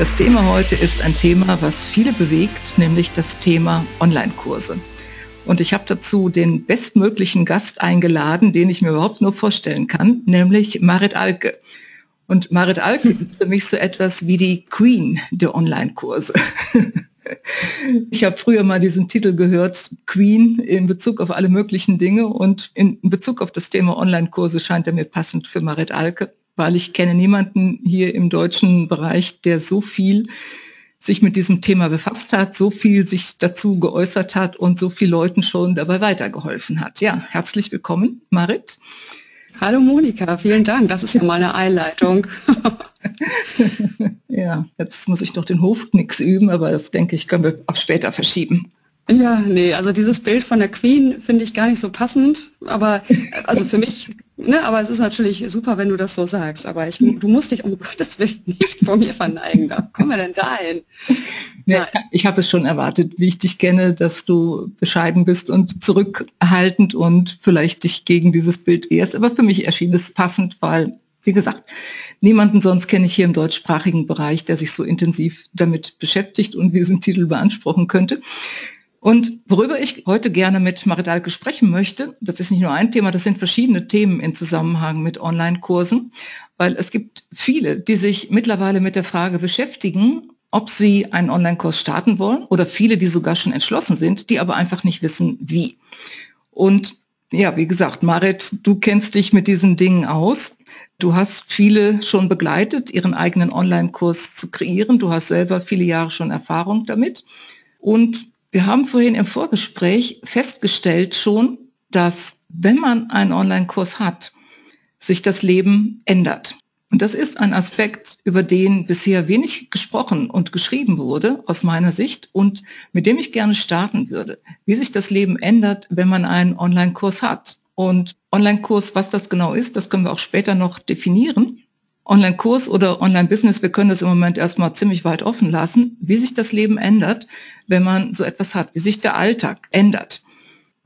Das Thema heute ist ein Thema, was viele bewegt, nämlich das Thema Online-Kurse. Und ich habe dazu den bestmöglichen Gast eingeladen, den ich mir überhaupt nur vorstellen kann, nämlich Marit Alke. Und Marit Alke ist für mich so etwas wie die Queen der Online-Kurse. Ich habe früher mal diesen Titel gehört, Queen, in Bezug auf alle möglichen Dinge und in Bezug auf das Thema Online-Kurse scheint er mir passend für Marit Alke weil ich kenne niemanden hier im deutschen Bereich, der so viel sich mit diesem Thema befasst hat, so viel sich dazu geäußert hat und so viel Leuten schon dabei weitergeholfen hat. Ja, herzlich willkommen, Marit. Hallo Monika, vielen Dank. Das ist ja mal eine Einleitung. ja, jetzt muss ich noch den Hofknicks üben, aber das denke ich, können wir auch später verschieben. Ja, nee, also dieses Bild von der Queen finde ich gar nicht so passend, aber also für mich, ne, aber es ist natürlich super, wenn du das so sagst, aber ich, du musst dich um Gottes Willen nicht vor mir verneigen, da kommen wir denn dahin? Ja, ich habe es schon erwartet, wie ich dich kenne, dass du bescheiden bist und zurückhaltend und vielleicht dich gegen dieses Bild ehrst, aber für mich erschien es passend, weil wie gesagt, niemanden sonst kenne ich hier im deutschsprachigen Bereich, der sich so intensiv damit beschäftigt und diesen Titel beanspruchen könnte. Und worüber ich heute gerne mit Maridalke sprechen möchte, das ist nicht nur ein Thema, das sind verschiedene Themen in Zusammenhang mit Online-Kursen, weil es gibt viele, die sich mittlerweile mit der Frage beschäftigen, ob sie einen Online-Kurs starten wollen oder viele, die sogar schon entschlossen sind, die aber einfach nicht wissen, wie. Und ja, wie gesagt, Marit, du kennst dich mit diesen Dingen aus. Du hast viele schon begleitet, ihren eigenen Online-Kurs zu kreieren. Du hast selber viele Jahre schon Erfahrung damit. Und wir haben vorhin im Vorgespräch festgestellt schon, dass wenn man einen Online-Kurs hat, sich das Leben ändert. Und das ist ein Aspekt, über den bisher wenig gesprochen und geschrieben wurde, aus meiner Sicht, und mit dem ich gerne starten würde. Wie sich das Leben ändert, wenn man einen Online-Kurs hat. Und Online-Kurs, was das genau ist, das können wir auch später noch definieren. Online-Kurs oder Online-Business, wir können das im Moment erstmal ziemlich weit offen lassen, wie sich das Leben ändert, wenn man so etwas hat, wie sich der Alltag ändert.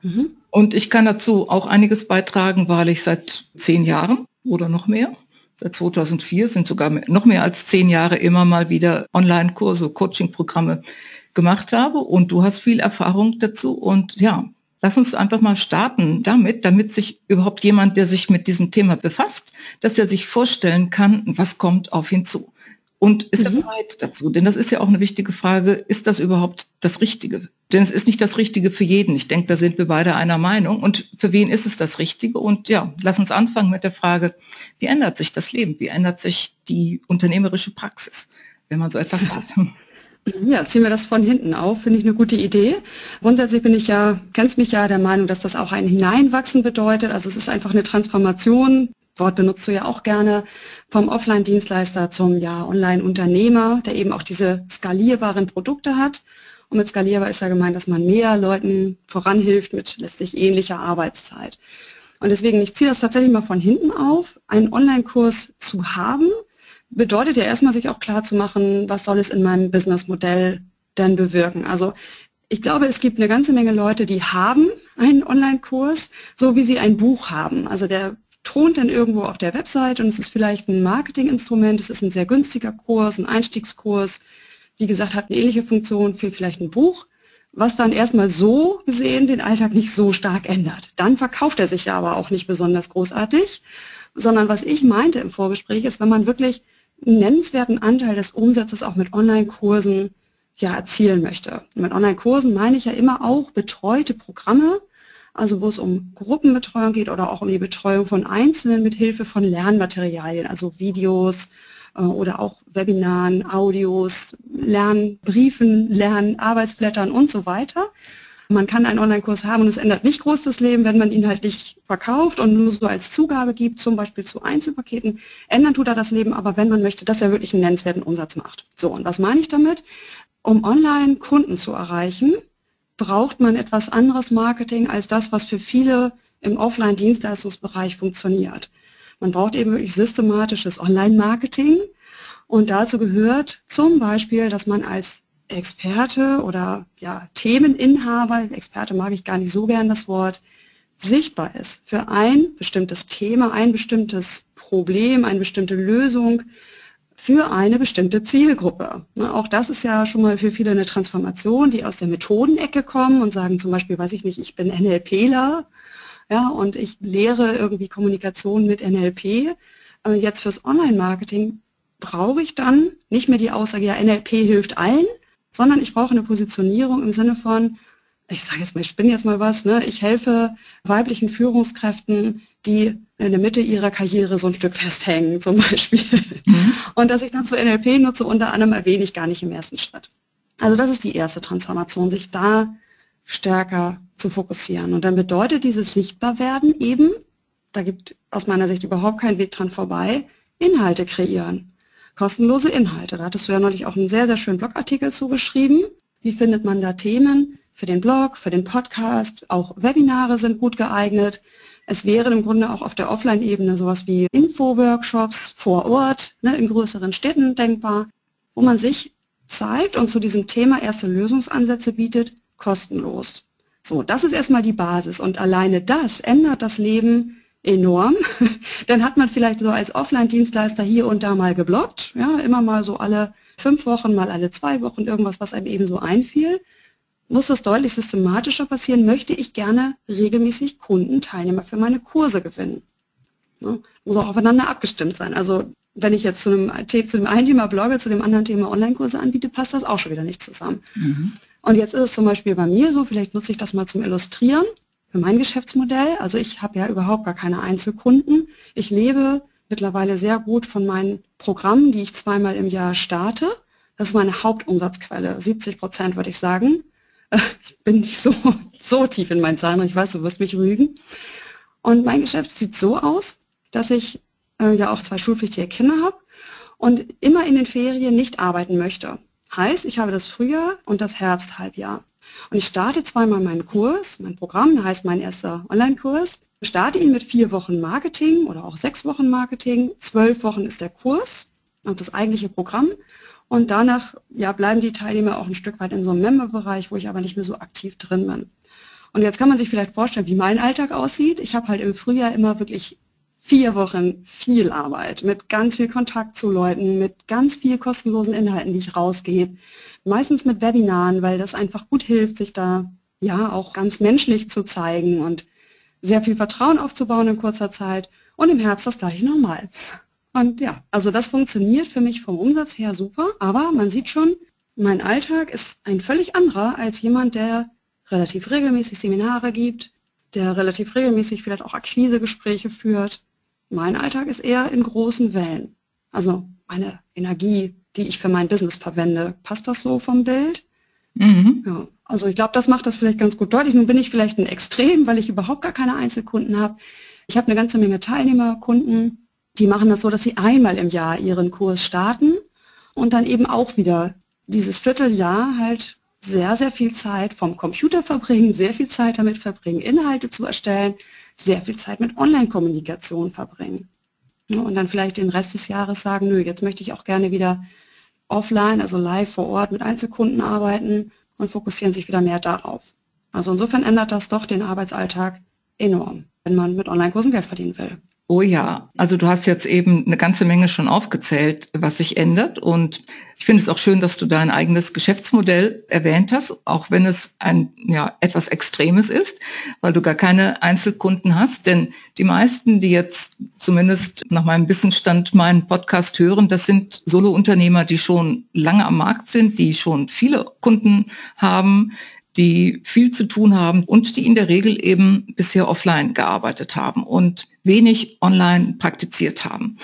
Mhm. Und ich kann dazu auch einiges beitragen, weil ich seit zehn Jahren oder noch mehr, seit 2004 sind sogar noch mehr als zehn Jahre immer mal wieder Online-Kurse, Coaching-Programme gemacht habe und du hast viel Erfahrung dazu und ja, Lass uns einfach mal starten damit, damit sich überhaupt jemand, der sich mit diesem Thema befasst, dass er sich vorstellen kann, was kommt auf ihn zu. Und ist mhm. er bereit dazu? Denn das ist ja auch eine wichtige Frage, ist das überhaupt das Richtige? Denn es ist nicht das Richtige für jeden. Ich denke, da sind wir beide einer Meinung. Und für wen ist es das Richtige? Und ja, lass uns anfangen mit der Frage, wie ändert sich das Leben? Wie ändert sich die unternehmerische Praxis, wenn man so etwas hat? Ja, ziehen wir das von hinten auf, finde ich eine gute Idee. Grundsätzlich bin ich ja, kennst mich ja der Meinung, dass das auch ein Hineinwachsen bedeutet. Also es ist einfach eine Transformation. Wort benutzt du ja auch gerne vom Offline-Dienstleister zum ja Online-Unternehmer, der eben auch diese skalierbaren Produkte hat. Und mit skalierbar ist ja gemeint, dass man mehr Leuten voranhilft mit letztlich ähnlicher Arbeitszeit. Und deswegen, ich ziehe das tatsächlich mal von hinten auf, einen Online-Kurs zu haben, bedeutet ja erstmal sich auch klar zu machen, was soll es in meinem Businessmodell denn bewirken. Also ich glaube, es gibt eine ganze Menge Leute, die haben einen Online-Kurs, so wie sie ein Buch haben. Also der thront dann irgendwo auf der Website und es ist vielleicht ein Marketinginstrument, es ist ein sehr günstiger Kurs, ein Einstiegskurs, wie gesagt, hat eine ähnliche Funktion, für vielleicht ein Buch, was dann erstmal so gesehen den Alltag nicht so stark ändert. Dann verkauft er sich ja aber auch nicht besonders großartig, sondern was ich meinte im Vorgespräch ist, wenn man wirklich einen nennenswerten Anteil des Umsatzes auch mit Online-Kursen ja, erzielen möchte. mit Online-Kursen meine ich ja immer auch betreute Programme, also wo es um Gruppenbetreuung geht oder auch um die Betreuung von Einzelnen mit Hilfe von Lernmaterialien, also Videos äh, oder auch Webinaren, Audios, Lernbriefen, Lernarbeitsblättern und so weiter. Man kann einen Online-Kurs haben und es ändert nicht groß das Leben, wenn man ihn halt nicht verkauft und nur so als Zugabe gibt, zum Beispiel zu Einzelpaketen. Ändern tut er das Leben, aber wenn man möchte, dass er wirklich einen nennenswerten Umsatz macht. So, und was meine ich damit? Um online Kunden zu erreichen, braucht man etwas anderes Marketing als das, was für viele im Offline-Dienstleistungsbereich funktioniert. Man braucht eben wirklich systematisches Online-Marketing und dazu gehört zum Beispiel, dass man als Experte oder ja, Themeninhaber, Experte mag ich gar nicht so gern das Wort, sichtbar ist für ein bestimmtes Thema, ein bestimmtes Problem, eine bestimmte Lösung für eine bestimmte Zielgruppe. Ne, auch das ist ja schon mal für viele eine Transformation, die aus der Methodenecke kommen und sagen zum Beispiel, weiß ich nicht, ich bin NLPler ja, und ich lehre irgendwie Kommunikation mit NLP. Jetzt fürs Online-Marketing brauche ich dann nicht mehr die Aussage, ja, NLP hilft allen, sondern ich brauche eine Positionierung im Sinne von, ich sage jetzt mal, ich spinne jetzt mal was, ne? ich helfe weiblichen Führungskräften, die in der Mitte ihrer Karriere so ein Stück festhängen zum Beispiel. Mhm. Und dass ich dann zu NLP nutze, unter anderem erwähne ich gar nicht im ersten Schritt. Also das ist die erste Transformation, sich da stärker zu fokussieren. Und dann bedeutet dieses Sichtbarwerden eben, da gibt aus meiner Sicht überhaupt keinen Weg dran vorbei, Inhalte kreieren. Kostenlose Inhalte. Da hattest du ja neulich auch einen sehr, sehr schönen Blogartikel zugeschrieben. Wie findet man da Themen für den Blog, für den Podcast? Auch Webinare sind gut geeignet. Es wäre im Grunde auch auf der Offline-Ebene sowas wie Info-Workshops vor Ort, ne, in größeren Städten denkbar, wo man sich zeigt und zu diesem Thema erste Lösungsansätze bietet, kostenlos. So, das ist erstmal die Basis und alleine das ändert das Leben enorm. Dann hat man vielleicht so als Offline-Dienstleister hier und da mal geblockt, ja, immer mal so alle fünf Wochen, mal alle zwei Wochen irgendwas, was einem eben so einfiel. Muss das deutlich systematischer passieren, möchte ich gerne regelmäßig Kunden, Teilnehmer für meine Kurse gewinnen. Ja, muss auch aufeinander abgestimmt sein. Also wenn ich jetzt zu einem, zu dem einen Thema blogge, zu dem anderen Thema Online-Kurse anbiete, passt das auch schon wieder nicht zusammen. Mhm. Und jetzt ist es zum Beispiel bei mir so, vielleicht nutze ich das mal zum Illustrieren für mein Geschäftsmodell. Also ich habe ja überhaupt gar keine Einzelkunden. Ich lebe mittlerweile sehr gut von meinen Programmen, die ich zweimal im Jahr starte. Das ist meine Hauptumsatzquelle, 70 Prozent würde ich sagen. Ich bin nicht so, so tief in meinen Zahlen, ich weiß, du wirst mich rügen. Und mein Geschäft sieht so aus, dass ich äh, ja auch zwei schulpflichtige Kinder habe und immer in den Ferien nicht arbeiten möchte. Heißt, ich habe das Frühjahr und das Herbsthalbjahr. Und ich starte zweimal meinen Kurs, mein Programm, heißt mein erster Online-Kurs. Ich starte ihn mit vier Wochen Marketing oder auch sechs Wochen Marketing. Zwölf Wochen ist der Kurs und das eigentliche Programm. Und danach ja, bleiben die Teilnehmer auch ein Stück weit in so einem Member-Bereich, wo ich aber nicht mehr so aktiv drin bin. Und jetzt kann man sich vielleicht vorstellen, wie mein Alltag aussieht. Ich habe halt im Frühjahr immer wirklich vier Wochen viel Arbeit mit ganz viel Kontakt zu Leuten, mit ganz viel kostenlosen Inhalten, die ich rausgebe. Meistens mit Webinaren, weil das einfach gut hilft, sich da ja auch ganz menschlich zu zeigen und sehr viel Vertrauen aufzubauen in kurzer Zeit. Und im Herbst das gleiche nochmal. Und ja, also das funktioniert für mich vom Umsatz her super, aber man sieht schon, mein Alltag ist ein völlig anderer als jemand, der relativ regelmäßig Seminare gibt, der relativ regelmäßig vielleicht auch Akquisegespräche führt, mein Alltag ist eher in großen Wellen. Also meine Energie, die ich für mein Business verwende. Passt das so vom Bild? Mhm. Ja, also ich glaube, das macht das vielleicht ganz gut deutlich. Nun bin ich vielleicht ein Extrem, weil ich überhaupt gar keine Einzelkunden habe. Ich habe eine ganze Menge Teilnehmerkunden, die machen das so, dass sie einmal im Jahr ihren Kurs starten und dann eben auch wieder dieses Vierteljahr halt sehr, sehr viel Zeit vom Computer verbringen, sehr viel Zeit damit verbringen, Inhalte zu erstellen, sehr viel Zeit mit Online-Kommunikation verbringen. Und dann vielleicht den Rest des Jahres sagen, nö, jetzt möchte ich auch gerne wieder offline, also live vor Ort mit Einzelkunden arbeiten und fokussieren sich wieder mehr darauf. Also insofern ändert das doch den Arbeitsalltag enorm, wenn man mit Online-Kursen Geld verdienen will. Oh ja, also du hast jetzt eben eine ganze Menge schon aufgezählt, was sich ändert. Und ich finde es auch schön, dass du dein eigenes Geschäftsmodell erwähnt hast, auch wenn es ein ja, etwas Extremes ist, weil du gar keine Einzelkunden hast. Denn die meisten, die jetzt zumindest nach meinem Wissensstand meinen Podcast hören, das sind Solo-Unternehmer, die schon lange am Markt sind, die schon viele Kunden haben, die viel zu tun haben und die in der Regel eben bisher offline gearbeitet haben und wenig online praktiziert haben.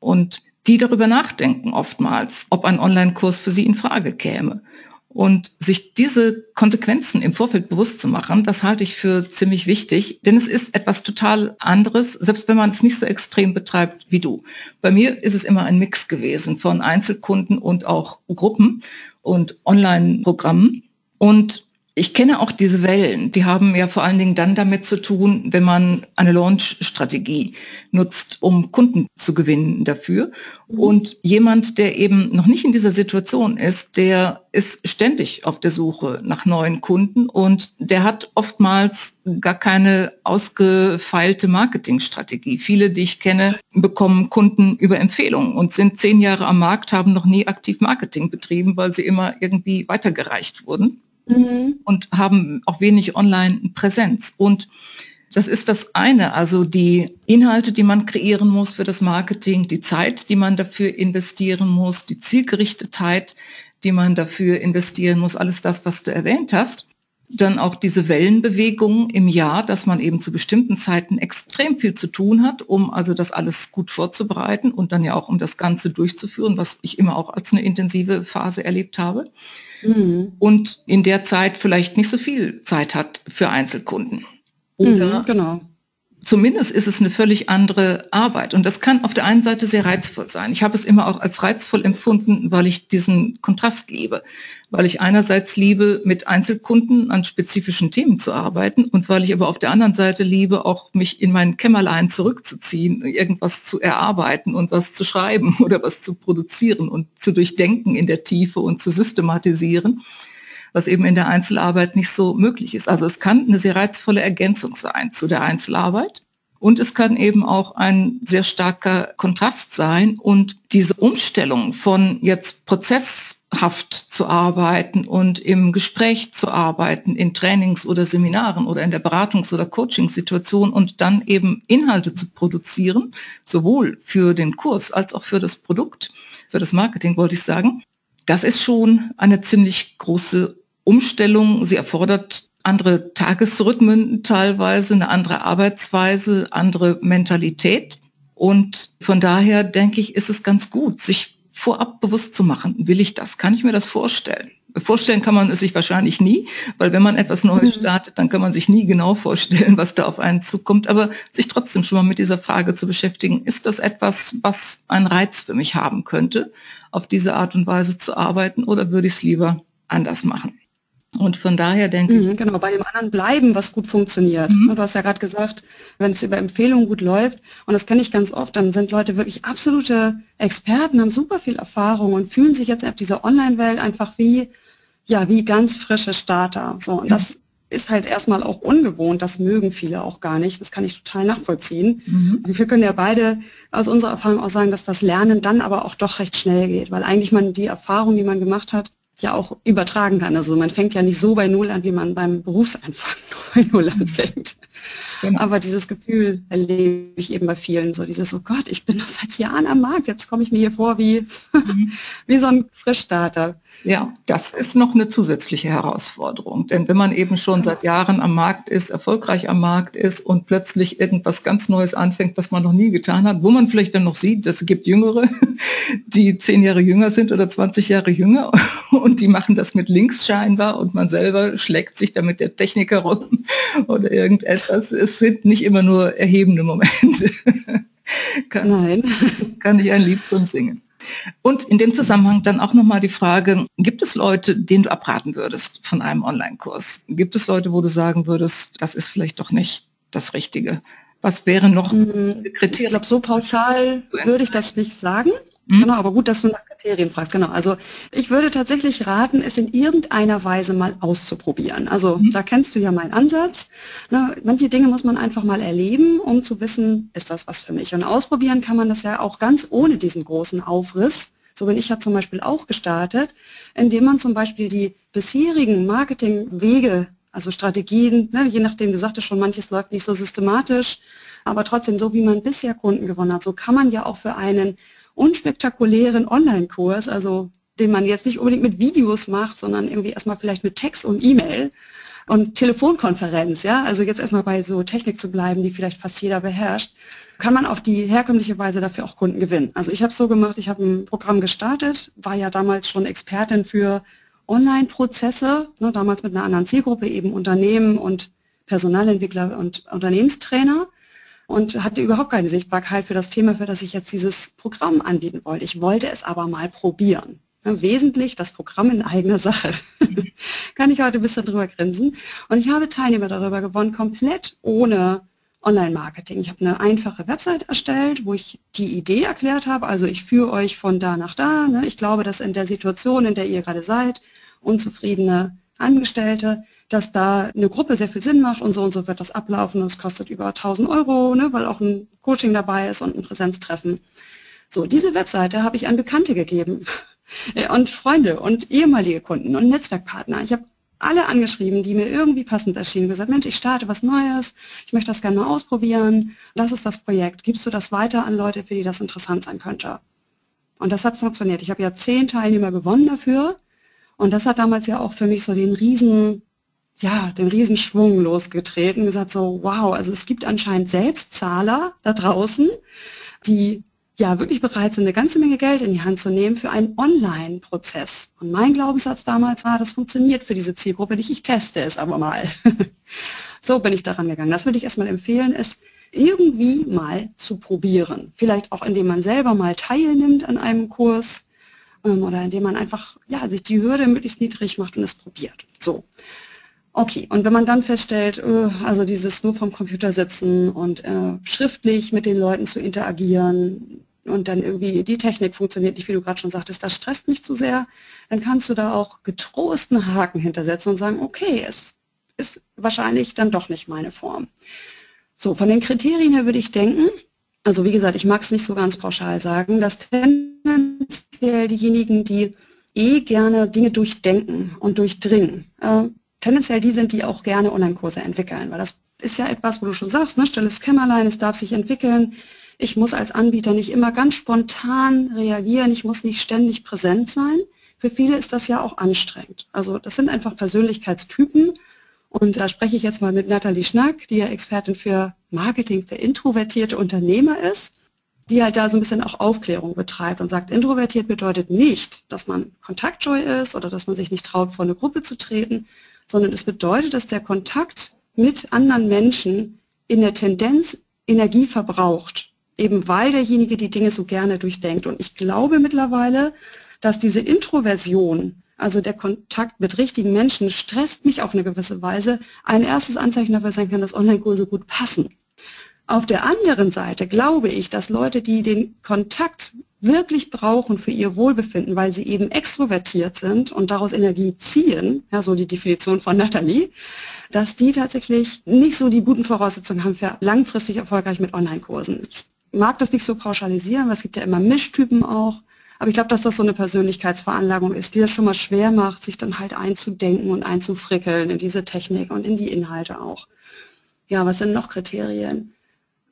Und die darüber nachdenken oftmals, ob ein Online-Kurs für sie in Frage käme. Und sich diese Konsequenzen im Vorfeld bewusst zu machen, das halte ich für ziemlich wichtig, denn es ist etwas total anderes, selbst wenn man es nicht so extrem betreibt wie du. Bei mir ist es immer ein Mix gewesen von Einzelkunden und auch Gruppen und Online-Programmen. Und ich kenne auch diese Wellen. Die haben ja vor allen Dingen dann damit zu tun, wenn man eine Launch-Strategie nutzt, um Kunden zu gewinnen dafür. Mhm. Und jemand, der eben noch nicht in dieser Situation ist, der ist ständig auf der Suche nach neuen Kunden und der hat oftmals gar keine ausgefeilte Marketingstrategie. Viele, die ich kenne, bekommen Kunden über Empfehlungen und sind zehn Jahre am Markt, haben noch nie aktiv Marketing betrieben, weil sie immer irgendwie weitergereicht wurden mhm. und haben auch wenig Online-Präsenz. Und das ist das eine, also die Inhalte, die man kreieren muss für das Marketing, die Zeit, die man dafür investieren muss, die Zielgerichtetheit, die man dafür investieren muss, alles das, was du erwähnt hast. Dann auch diese Wellenbewegungen im Jahr, dass man eben zu bestimmten Zeiten extrem viel zu tun hat, um also das alles gut vorzubereiten und dann ja auch um das Ganze durchzuführen, was ich immer auch als eine intensive Phase erlebt habe mhm. und in der Zeit vielleicht nicht so viel Zeit hat für Einzelkunden. Oder mhm, genau. Zumindest ist es eine völlig andere Arbeit. Und das kann auf der einen Seite sehr reizvoll sein. Ich habe es immer auch als reizvoll empfunden, weil ich diesen Kontrast liebe. Weil ich einerseits liebe, mit Einzelkunden an spezifischen Themen zu arbeiten und weil ich aber auf der anderen Seite liebe, auch mich in mein Kämmerlein zurückzuziehen, irgendwas zu erarbeiten und was zu schreiben oder was zu produzieren und zu durchdenken in der Tiefe und zu systematisieren was eben in der Einzelarbeit nicht so möglich ist. Also es kann eine sehr reizvolle Ergänzung sein zu der Einzelarbeit. Und es kann eben auch ein sehr starker Kontrast sein. Und diese Umstellung von jetzt prozesshaft zu arbeiten und im Gespräch zu arbeiten, in Trainings oder Seminaren oder in der Beratungs- oder Coachingsituation und dann eben Inhalte zu produzieren, sowohl für den Kurs als auch für das Produkt, für das Marketing wollte ich sagen, das ist schon eine ziemlich große Umstellung. Sie erfordert andere Tagesrhythmen teilweise, eine andere Arbeitsweise, andere Mentalität. Und von daher denke ich, ist es ganz gut, sich vorab bewusst zu machen, will ich das? Kann ich mir das vorstellen? Vorstellen kann man es sich wahrscheinlich nie, weil wenn man etwas Neues mhm. startet, dann kann man sich nie genau vorstellen, was da auf einen zukommt. Aber sich trotzdem schon mal mit dieser Frage zu beschäftigen, ist das etwas, was einen Reiz für mich haben könnte? auf diese Art und Weise zu arbeiten oder würde ich es lieber anders machen? Und von daher denke mhm, ich. Genau, bei dem anderen bleiben, was gut funktioniert. Mhm. Du hast ja gerade gesagt, wenn es über Empfehlungen gut läuft, und das kenne ich ganz oft, dann sind Leute wirklich absolute Experten, haben super viel Erfahrung und fühlen sich jetzt auf dieser Online-Welt einfach wie, ja, wie ganz frische Starter. So, und mhm. das ist halt erstmal auch ungewohnt, das mögen viele auch gar nicht, das kann ich total nachvollziehen. Mhm. Wir können ja beide aus unserer Erfahrung auch sagen, dass das Lernen dann aber auch doch recht schnell geht, weil eigentlich man die Erfahrung, die man gemacht hat, ja auch übertragen kann. Also man fängt ja nicht so bei Null an, wie man beim Berufsanfang bei Null anfängt. Genau. Aber dieses Gefühl erlebe ich eben bei vielen, so dieses, oh Gott, ich bin noch seit Jahren am Markt, jetzt komme ich mir hier vor wie, mhm. wie so ein Frischstarter. Ja, das ist noch eine zusätzliche Herausforderung. Denn wenn man eben schon seit Jahren am Markt ist, erfolgreich am Markt ist und plötzlich irgendwas ganz Neues anfängt, was man noch nie getan hat, wo man vielleicht dann noch sieht, es gibt Jüngere, die zehn Jahre jünger sind oder 20 Jahre jünger und die machen das mit links scheinbar und man selber schlägt sich damit der Techniker rum oder irgendetwas. Es sind nicht immer nur erhebende Momente. kann, Nein. Kann ich ein Lied von singen. Und in dem Zusammenhang dann auch nochmal die Frage, gibt es Leute, denen du abraten würdest von einem Online-Kurs? Gibt es Leute, wo du sagen würdest, das ist vielleicht doch nicht das Richtige? Was wären noch hm, Kriterien? Ich glaube, so pauschal würde ich das nicht sagen. Mhm. Genau, aber gut, dass du nach Kriterien fragst. Genau. Also ich würde tatsächlich raten, es in irgendeiner Weise mal auszuprobieren. Also mhm. da kennst du ja meinen Ansatz. Ne, manche Dinge muss man einfach mal erleben, um zu wissen, ist das was für mich. Und ausprobieren kann man das ja auch ganz ohne diesen großen Aufriss. So bin ich ja zum Beispiel auch gestartet, indem man zum Beispiel die bisherigen Marketingwege also Strategien, ne, je nachdem, du sagtest schon, manches läuft nicht so systematisch, aber trotzdem, so wie man bisher Kunden gewonnen hat, so kann man ja auch für einen unspektakulären Online-Kurs, also den man jetzt nicht unbedingt mit Videos macht, sondern irgendwie erstmal vielleicht mit Text und E-Mail und Telefonkonferenz, ja, also jetzt erstmal bei so Technik zu bleiben, die vielleicht fast jeder beherrscht, kann man auf die herkömmliche Weise dafür auch Kunden gewinnen. Also ich habe es so gemacht, ich habe ein Programm gestartet, war ja damals schon Expertin für Online-Prozesse, ne, damals mit einer anderen Zielgruppe, eben Unternehmen und Personalentwickler und Unternehmenstrainer und hatte überhaupt keine Sichtbarkeit für das Thema, für das ich jetzt dieses Programm anbieten wollte. Ich wollte es aber mal probieren. Wesentlich das Programm in eigener Sache. Kann ich heute ein bisschen drüber grinsen. Und ich habe Teilnehmer darüber gewonnen, komplett ohne Online-Marketing. Ich habe eine einfache Website erstellt, wo ich die Idee erklärt habe. Also ich führe euch von da nach da. Ne? Ich glaube, dass in der Situation, in der ihr gerade seid, unzufriedene Angestellte, dass da eine Gruppe sehr viel Sinn macht und so und so wird das ablaufen es kostet über 1000 Euro, ne, weil auch ein Coaching dabei ist und ein Präsenztreffen. So, diese Webseite habe ich an Bekannte gegeben und Freunde und ehemalige Kunden und Netzwerkpartner. Ich habe alle angeschrieben, die mir irgendwie passend erschienen, gesagt, Mensch, ich starte was Neues, ich möchte das gerne mal ausprobieren, das ist das Projekt, gibst du das weiter an Leute, für die das interessant sein könnte? Und das hat funktioniert. Ich habe ja zehn Teilnehmer gewonnen dafür und das hat damals ja auch für mich so den riesen, ja, den Riesenschwung losgetreten, gesagt so, wow, also es gibt anscheinend Selbstzahler da draußen, die ja wirklich bereit sind, eine ganze Menge Geld in die Hand zu nehmen für einen Online-Prozess. Und mein Glaubenssatz damals war, das funktioniert für diese Zielgruppe nicht, ich teste es aber mal. so bin ich daran gegangen. Das würde ich erstmal empfehlen, es irgendwie mal zu probieren. Vielleicht auch, indem man selber mal teilnimmt an einem Kurs ähm, oder indem man einfach ja, sich die Hürde möglichst niedrig macht und es probiert. So. Okay, und wenn man dann feststellt, äh, also dieses nur vom Computer sitzen und äh, schriftlich mit den Leuten zu interagieren und dann irgendwie die Technik funktioniert nicht, wie du gerade schon sagtest, das stresst mich zu sehr, dann kannst du da auch getrost einen Haken hintersetzen und sagen, okay, es ist wahrscheinlich dann doch nicht meine Form. So, von den Kriterien her würde ich denken, also wie gesagt, ich mag es nicht so ganz pauschal sagen, dass tendenziell diejenigen, die eh gerne Dinge durchdenken und durchdringen, äh, tendenziell die sind, die auch gerne Online-Kurse entwickeln, weil das ist ja etwas, wo du schon sagst, ne, stilles Kämmerlein, es darf sich entwickeln. Ich muss als Anbieter nicht immer ganz spontan reagieren, ich muss nicht ständig präsent sein. Für viele ist das ja auch anstrengend. Also das sind einfach Persönlichkeitstypen und da spreche ich jetzt mal mit Nathalie Schnack, die ja Expertin für Marketing für introvertierte Unternehmer ist, die halt da so ein bisschen auch Aufklärung betreibt und sagt, introvertiert bedeutet nicht, dass man kontaktscheu ist oder dass man sich nicht traut, vor eine Gruppe zu treten, sondern es bedeutet, dass der Kontakt mit anderen Menschen in der Tendenz Energie verbraucht, eben weil derjenige die Dinge so gerne durchdenkt. Und ich glaube mittlerweile, dass diese Introversion, also der Kontakt mit richtigen Menschen, stresst mich auf eine gewisse Weise, ein erstes Anzeichen dafür sein kann, dass Online-Kurse gut passen. Auf der anderen Seite glaube ich, dass Leute, die den Kontakt wirklich brauchen für ihr Wohlbefinden, weil sie eben extrovertiert sind und daraus Energie ziehen, ja, so die Definition von Nathalie, dass die tatsächlich nicht so die guten Voraussetzungen haben für langfristig erfolgreich mit Online-Kursen. Ich mag das nicht so pauschalisieren, weil es gibt ja immer Mischtypen auch. Aber ich glaube, dass das so eine Persönlichkeitsveranlagung ist, die das schon mal schwer macht, sich dann halt einzudenken und einzufrickeln in diese Technik und in die Inhalte auch. Ja, was sind noch Kriterien?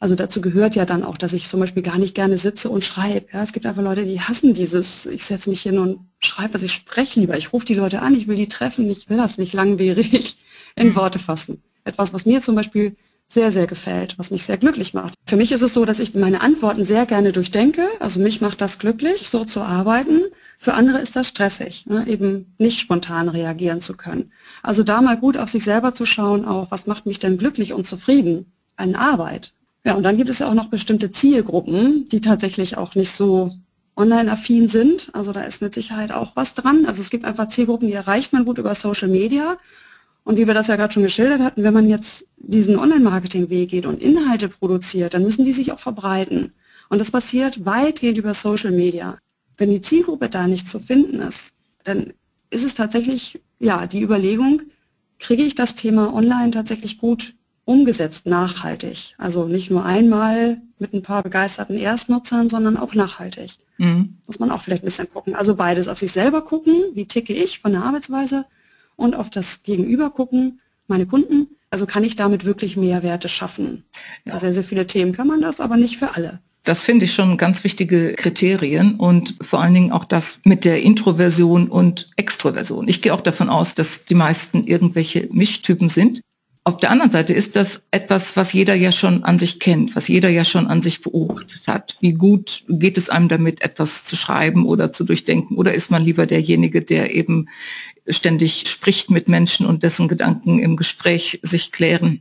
Also dazu gehört ja dann auch, dass ich zum Beispiel gar nicht gerne sitze und schreibe. Ja, es gibt einfach Leute, die hassen dieses, ich setze mich hin und schreibe, was ich spreche lieber. Ich rufe die Leute an, ich will die treffen, ich will das nicht langwierig in Worte fassen. Etwas, was mir zum Beispiel sehr, sehr gefällt, was mich sehr glücklich macht. Für mich ist es so, dass ich meine Antworten sehr gerne durchdenke. Also mich macht das glücklich, so zu arbeiten. Für andere ist das stressig, ne? eben nicht spontan reagieren zu können. Also da mal gut auf sich selber zu schauen, auch was macht mich denn glücklich und zufrieden an Arbeit. Ja, und dann gibt es ja auch noch bestimmte Zielgruppen, die tatsächlich auch nicht so online-affin sind. Also da ist mit Sicherheit auch was dran. Also es gibt einfach Zielgruppen, die erreicht man gut über Social Media. Und wie wir das ja gerade schon geschildert hatten, wenn man jetzt diesen Online-Marketing-Weg geht und Inhalte produziert, dann müssen die sich auch verbreiten. Und das passiert weitgehend über Social Media. Wenn die Zielgruppe da nicht zu finden ist, dann ist es tatsächlich, ja, die Überlegung, kriege ich das Thema online tatsächlich gut umgesetzt nachhaltig. Also nicht nur einmal mit ein paar begeisterten Erstnutzern, sondern auch nachhaltig. Mhm. Muss man auch vielleicht ein bisschen gucken. Also beides auf sich selber gucken, wie ticke ich von der Arbeitsweise und auf das Gegenüber gucken, meine Kunden. Also kann ich damit wirklich Mehrwerte schaffen. Ja. Sehr, sehr viele Themen kann man das, aber nicht für alle. Das finde ich schon ganz wichtige Kriterien und vor allen Dingen auch das mit der Introversion und Extroversion. Ich gehe auch davon aus, dass die meisten irgendwelche Mischtypen sind auf der anderen Seite ist das etwas, was jeder ja schon an sich kennt, was jeder ja schon an sich beobachtet hat. Wie gut geht es einem damit, etwas zu schreiben oder zu durchdenken? Oder ist man lieber derjenige, der eben ständig spricht mit Menschen und dessen Gedanken im Gespräch sich klären?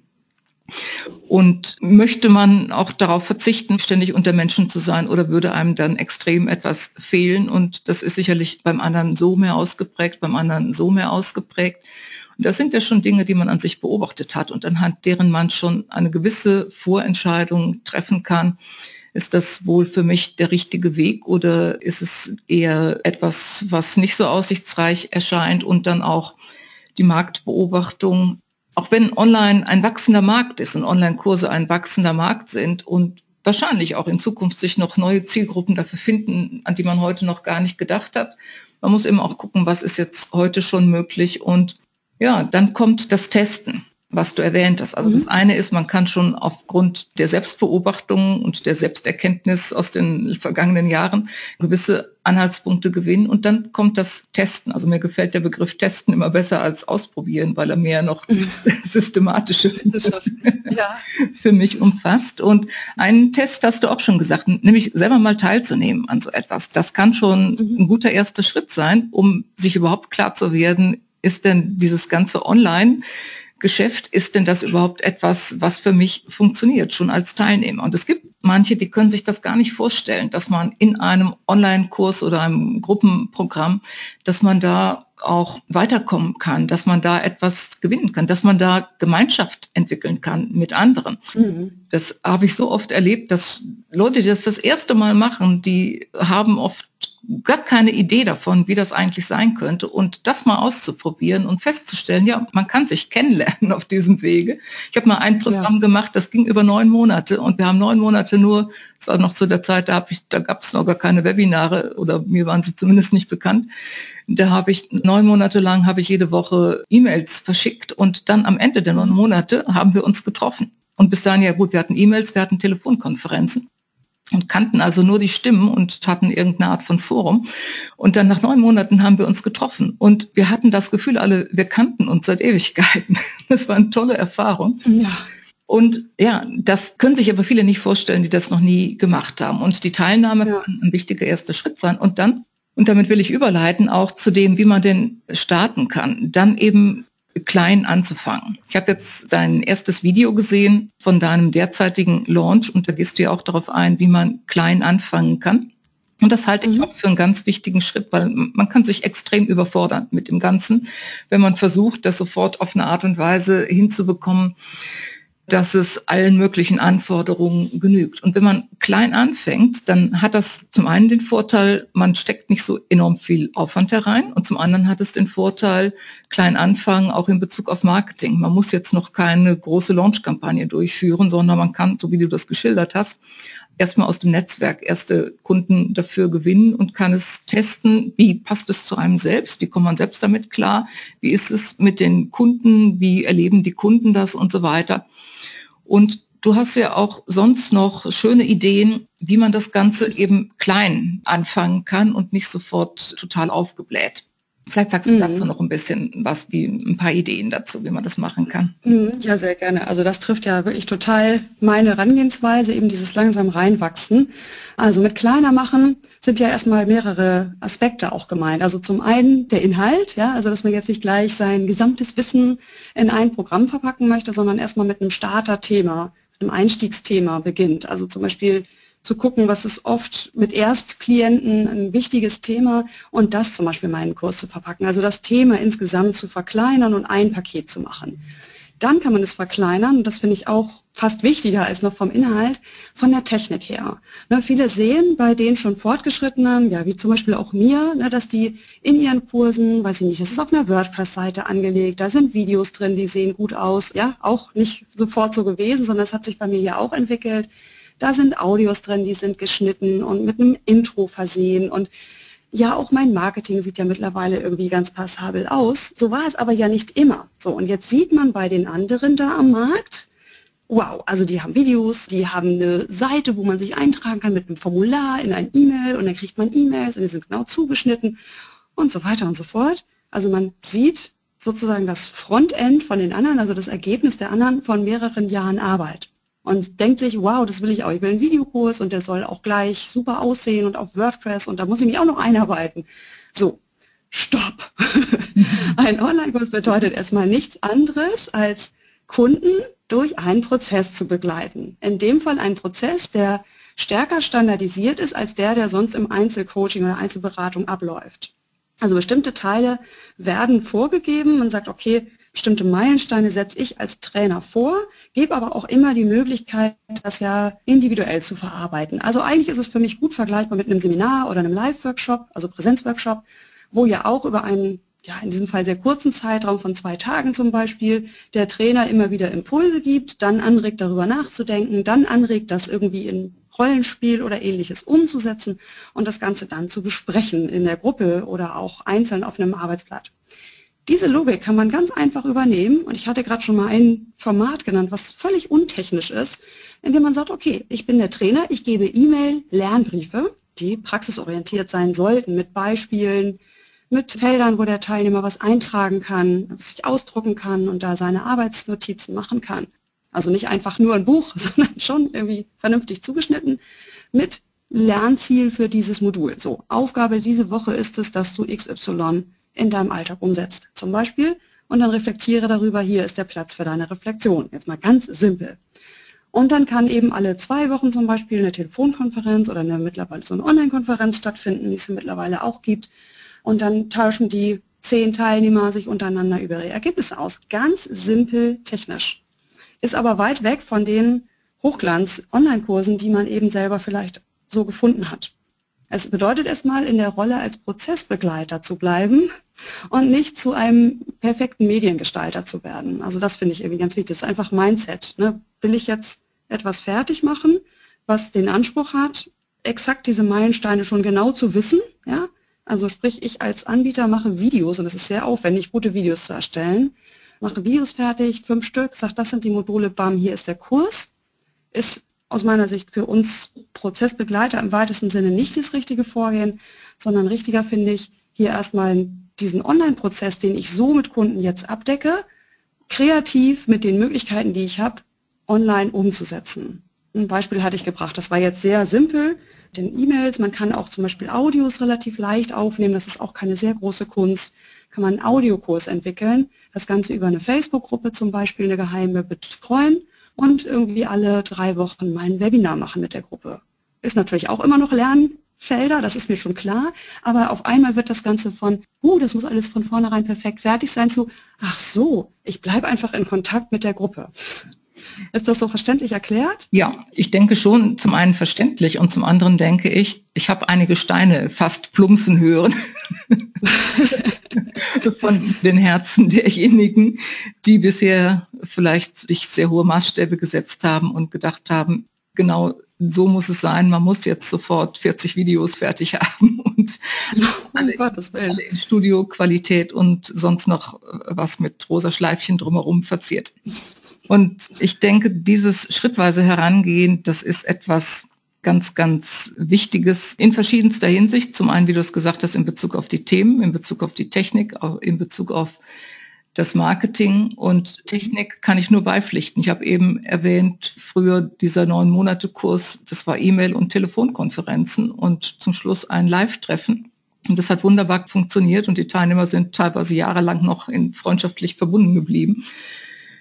Und möchte man auch darauf verzichten, ständig unter Menschen zu sein oder würde einem dann extrem etwas fehlen? Und das ist sicherlich beim anderen so mehr ausgeprägt, beim anderen so mehr ausgeprägt. Und das sind ja schon Dinge, die man an sich beobachtet hat und anhand deren man schon eine gewisse Vorentscheidung treffen kann. Ist das wohl für mich der richtige Weg oder ist es eher etwas, was nicht so aussichtsreich erscheint und dann auch die Marktbeobachtung, auch wenn online ein wachsender Markt ist und Online-Kurse ein wachsender Markt sind und wahrscheinlich auch in Zukunft sich noch neue Zielgruppen dafür finden, an die man heute noch gar nicht gedacht hat. Man muss eben auch gucken, was ist jetzt heute schon möglich und ja, dann kommt das Testen, was du erwähnt hast. Also mhm. das eine ist, man kann schon aufgrund der Selbstbeobachtung und der Selbsterkenntnis aus den vergangenen Jahren gewisse Anhaltspunkte gewinnen und dann kommt das Testen. Also mir gefällt der Begriff Testen immer besser als ausprobieren, weil er mehr noch mhm. systematische ja. für mich umfasst. Und einen Test hast du auch schon gesagt, nämlich selber mal teilzunehmen an so etwas. Das kann schon mhm. ein guter erster Schritt sein, um sich überhaupt klar zu werden, ist denn dieses ganze Online Geschäft, ist denn das überhaupt etwas, was für mich funktioniert, schon als Teilnehmer? Und es gibt manche, die können sich das gar nicht vorstellen, dass man in einem Online-Kurs oder einem Gruppenprogramm, dass man da auch weiterkommen kann, dass man da etwas gewinnen kann, dass man da Gemeinschaft entwickeln kann mit anderen. Mhm. Das habe ich so oft erlebt, dass Leute, die das das erste Mal machen, die haben oft gar keine Idee davon, wie das eigentlich sein könnte. Und das mal auszuprobieren und festzustellen, ja, man kann sich kennenlernen auf diesem Wege. Ich habe mal ein Programm ja. gemacht, das ging über neun Monate und wir haben neun Monate nur, es war noch zu der Zeit, da, ich, da gab es noch gar keine Webinare oder mir waren sie zumindest nicht bekannt. Da habe ich neun Monate lang habe ich jede Woche E-Mails verschickt und dann am Ende der neun Monate haben wir uns getroffen. Und bis dahin, ja gut, wir hatten E-Mails, wir hatten Telefonkonferenzen und kannten also nur die Stimmen und hatten irgendeine Art von Forum. Und dann nach neun Monaten haben wir uns getroffen und wir hatten das Gefühl alle, wir kannten uns seit Ewigkeiten. Das war eine tolle Erfahrung. Ja. Und ja, das können sich aber viele nicht vorstellen, die das noch nie gemacht haben. Und die Teilnahme ja. kann ein wichtiger erster Schritt sein. Und dann, und damit will ich überleiten, auch zu dem, wie man denn starten kann. Dann eben klein anzufangen. Ich habe jetzt dein erstes Video gesehen von deinem derzeitigen Launch und da gehst du ja auch darauf ein, wie man klein anfangen kann. Und das halte ich mhm. auch für einen ganz wichtigen Schritt, weil man kann sich extrem überfordern mit dem Ganzen, wenn man versucht, das sofort auf eine Art und Weise hinzubekommen, dass es allen möglichen Anforderungen genügt. Und wenn man klein anfängt, dann hat das zum einen den Vorteil, man steckt nicht so enorm viel Aufwand herein und zum anderen hat es den Vorteil, klein anfangen, auch in Bezug auf Marketing. Man muss jetzt noch keine große Launch-Kampagne durchführen, sondern man kann, so wie du das geschildert hast, erstmal aus dem Netzwerk erste Kunden dafür gewinnen und kann es testen, wie passt es zu einem selbst, wie kommt man selbst damit klar, wie ist es mit den Kunden, wie erleben die Kunden das und so weiter. Und du hast ja auch sonst noch schöne Ideen, wie man das Ganze eben klein anfangen kann und nicht sofort total aufgebläht. Vielleicht sagst du mhm. dazu noch ein bisschen was, wie ein paar Ideen dazu, wie man das machen kann. Mhm, ja, sehr gerne. Also das trifft ja wirklich total meine Herangehensweise, eben dieses langsam reinwachsen. Also mit kleiner machen sind ja erstmal mehrere Aspekte auch gemeint. Also zum einen der Inhalt, ja, also dass man jetzt nicht gleich sein gesamtes Wissen in ein Programm verpacken möchte, sondern erstmal mit einem Starterthema, einem Einstiegsthema beginnt. Also zum Beispiel zu gucken, was ist oft mit Erstklienten ein wichtiges Thema und das zum Beispiel in meinen Kurs zu verpacken. Also das Thema insgesamt zu verkleinern und ein Paket zu machen. Dann kann man es verkleinern, das finde ich auch fast wichtiger als noch vom Inhalt, von der Technik her. Ne, viele sehen bei den schon Fortgeschrittenen, ja, wie zum Beispiel auch mir, ne, dass die in ihren Kursen, weiß ich nicht, es ist auf einer WordPress-Seite angelegt, da sind Videos drin, die sehen gut aus, ja, auch nicht sofort so gewesen, sondern es hat sich bei mir ja auch entwickelt. Da sind Audios drin, die sind geschnitten und mit einem Intro versehen und ja, auch mein Marketing sieht ja mittlerweile irgendwie ganz passabel aus. So war es aber ja nicht immer. So, und jetzt sieht man bei den anderen da am Markt, wow, also die haben Videos, die haben eine Seite, wo man sich eintragen kann mit einem Formular in ein E-Mail und dann kriegt man E-Mails und die sind genau zugeschnitten und so weiter und so fort. Also man sieht sozusagen das Frontend von den anderen, also das Ergebnis der anderen von mehreren Jahren Arbeit. Und denkt sich, wow, das will ich auch. Ich will einen Videokurs und der soll auch gleich super aussehen und auf WordPress und da muss ich mich auch noch einarbeiten. So, stopp. Ein Online-Kurs bedeutet erstmal nichts anderes als Kunden durch einen Prozess zu begleiten. In dem Fall ein Prozess, der stärker standardisiert ist als der, der sonst im Einzelcoaching oder Einzelberatung abläuft. Also bestimmte Teile werden vorgegeben. Man sagt, okay, bestimmte Meilensteine setze ich als Trainer vor, gebe aber auch immer die Möglichkeit, das ja individuell zu verarbeiten. Also eigentlich ist es für mich gut vergleichbar mit einem Seminar oder einem Live-Workshop, also Präsenzworkshop, wo ja auch über einen ja, in diesem Fall sehr kurzen Zeitraum von zwei Tagen zum Beispiel, der Trainer immer wieder Impulse gibt, dann anregt, darüber nachzudenken, dann anregt, das irgendwie in Rollenspiel oder ähnliches umzusetzen und das Ganze dann zu besprechen in der Gruppe oder auch einzeln auf einem Arbeitsblatt. Diese Logik kann man ganz einfach übernehmen und ich hatte gerade schon mal ein Format genannt, was völlig untechnisch ist, indem man sagt, okay, ich bin der Trainer, ich gebe E-Mail-Lernbriefe, die praxisorientiert sein sollten mit Beispielen, mit Feldern, wo der Teilnehmer was eintragen kann, sich ausdrucken kann und da seine Arbeitsnotizen machen kann. Also nicht einfach nur ein Buch, sondern schon irgendwie vernünftig zugeschnitten mit Lernziel für dieses Modul. So, Aufgabe diese Woche ist es, dass du XY in deinem Alltag umsetzt, zum Beispiel. Und dann reflektiere darüber, hier ist der Platz für deine Reflexion. Jetzt mal ganz simpel. Und dann kann eben alle zwei Wochen zum Beispiel eine Telefonkonferenz oder eine mittlerweile so eine Online-Konferenz stattfinden, die es mittlerweile auch gibt, und dann tauschen die zehn Teilnehmer sich untereinander über ihre Ergebnisse aus. Ganz simpel technisch. Ist aber weit weg von den Hochglanz-Online-Kursen, die man eben selber vielleicht so gefunden hat. Es bedeutet erstmal, in der Rolle als Prozessbegleiter zu bleiben und nicht zu einem perfekten Mediengestalter zu werden. Also das finde ich irgendwie ganz wichtig. Das ist einfach Mindset. Ne? Will ich jetzt etwas fertig machen, was den Anspruch hat, exakt diese Meilensteine schon genau zu wissen, ja, also sprich, ich als Anbieter mache Videos und es ist sehr aufwendig, gute Videos zu erstellen. Mache Videos fertig, fünf Stück, sage, das sind die Module, bam, hier ist der Kurs. Ist aus meiner Sicht für uns Prozessbegleiter im weitesten Sinne nicht das richtige Vorgehen, sondern richtiger finde ich, hier erstmal diesen Online-Prozess, den ich so mit Kunden jetzt abdecke, kreativ mit den Möglichkeiten, die ich habe, online umzusetzen. Ein Beispiel hatte ich gebracht, das war jetzt sehr simpel den E-Mails. Man kann auch zum Beispiel Audios relativ leicht aufnehmen. Das ist auch keine sehr große Kunst. Kann man einen Audiokurs entwickeln. Das Ganze über eine Facebook-Gruppe zum Beispiel, eine geheime betreuen und irgendwie alle drei Wochen mal ein Webinar machen mit der Gruppe. Ist natürlich auch immer noch Lernfelder, das ist mir schon klar, aber auf einmal wird das Ganze von, uh, das muss alles von vornherein perfekt fertig sein, zu, ach so, ich bleibe einfach in Kontakt mit der Gruppe. Ist das so verständlich erklärt? Ja, ich denke schon zum einen verständlich und zum anderen denke ich, ich habe einige Steine fast plumpsen hören von den Herzen derjenigen, die bisher vielleicht sich sehr hohe Maßstäbe gesetzt haben und gedacht haben, genau so muss es sein, man muss jetzt sofort 40 Videos fertig haben und oh, alle, alle in Studioqualität und sonst noch was mit rosa Schleifchen drumherum verziert. Und ich denke, dieses schrittweise Herangehen, das ist etwas ganz, ganz Wichtiges in verschiedenster Hinsicht. Zum einen, wie du es gesagt hast, in Bezug auf die Themen, in Bezug auf die Technik, auch in Bezug auf das Marketing und Technik kann ich nur beipflichten. Ich habe eben erwähnt, früher dieser neun Monate Kurs, das war E-Mail und Telefonkonferenzen und zum Schluss ein Live-Treffen. Und das hat wunderbar funktioniert und die Teilnehmer sind teilweise jahrelang noch in freundschaftlich verbunden geblieben.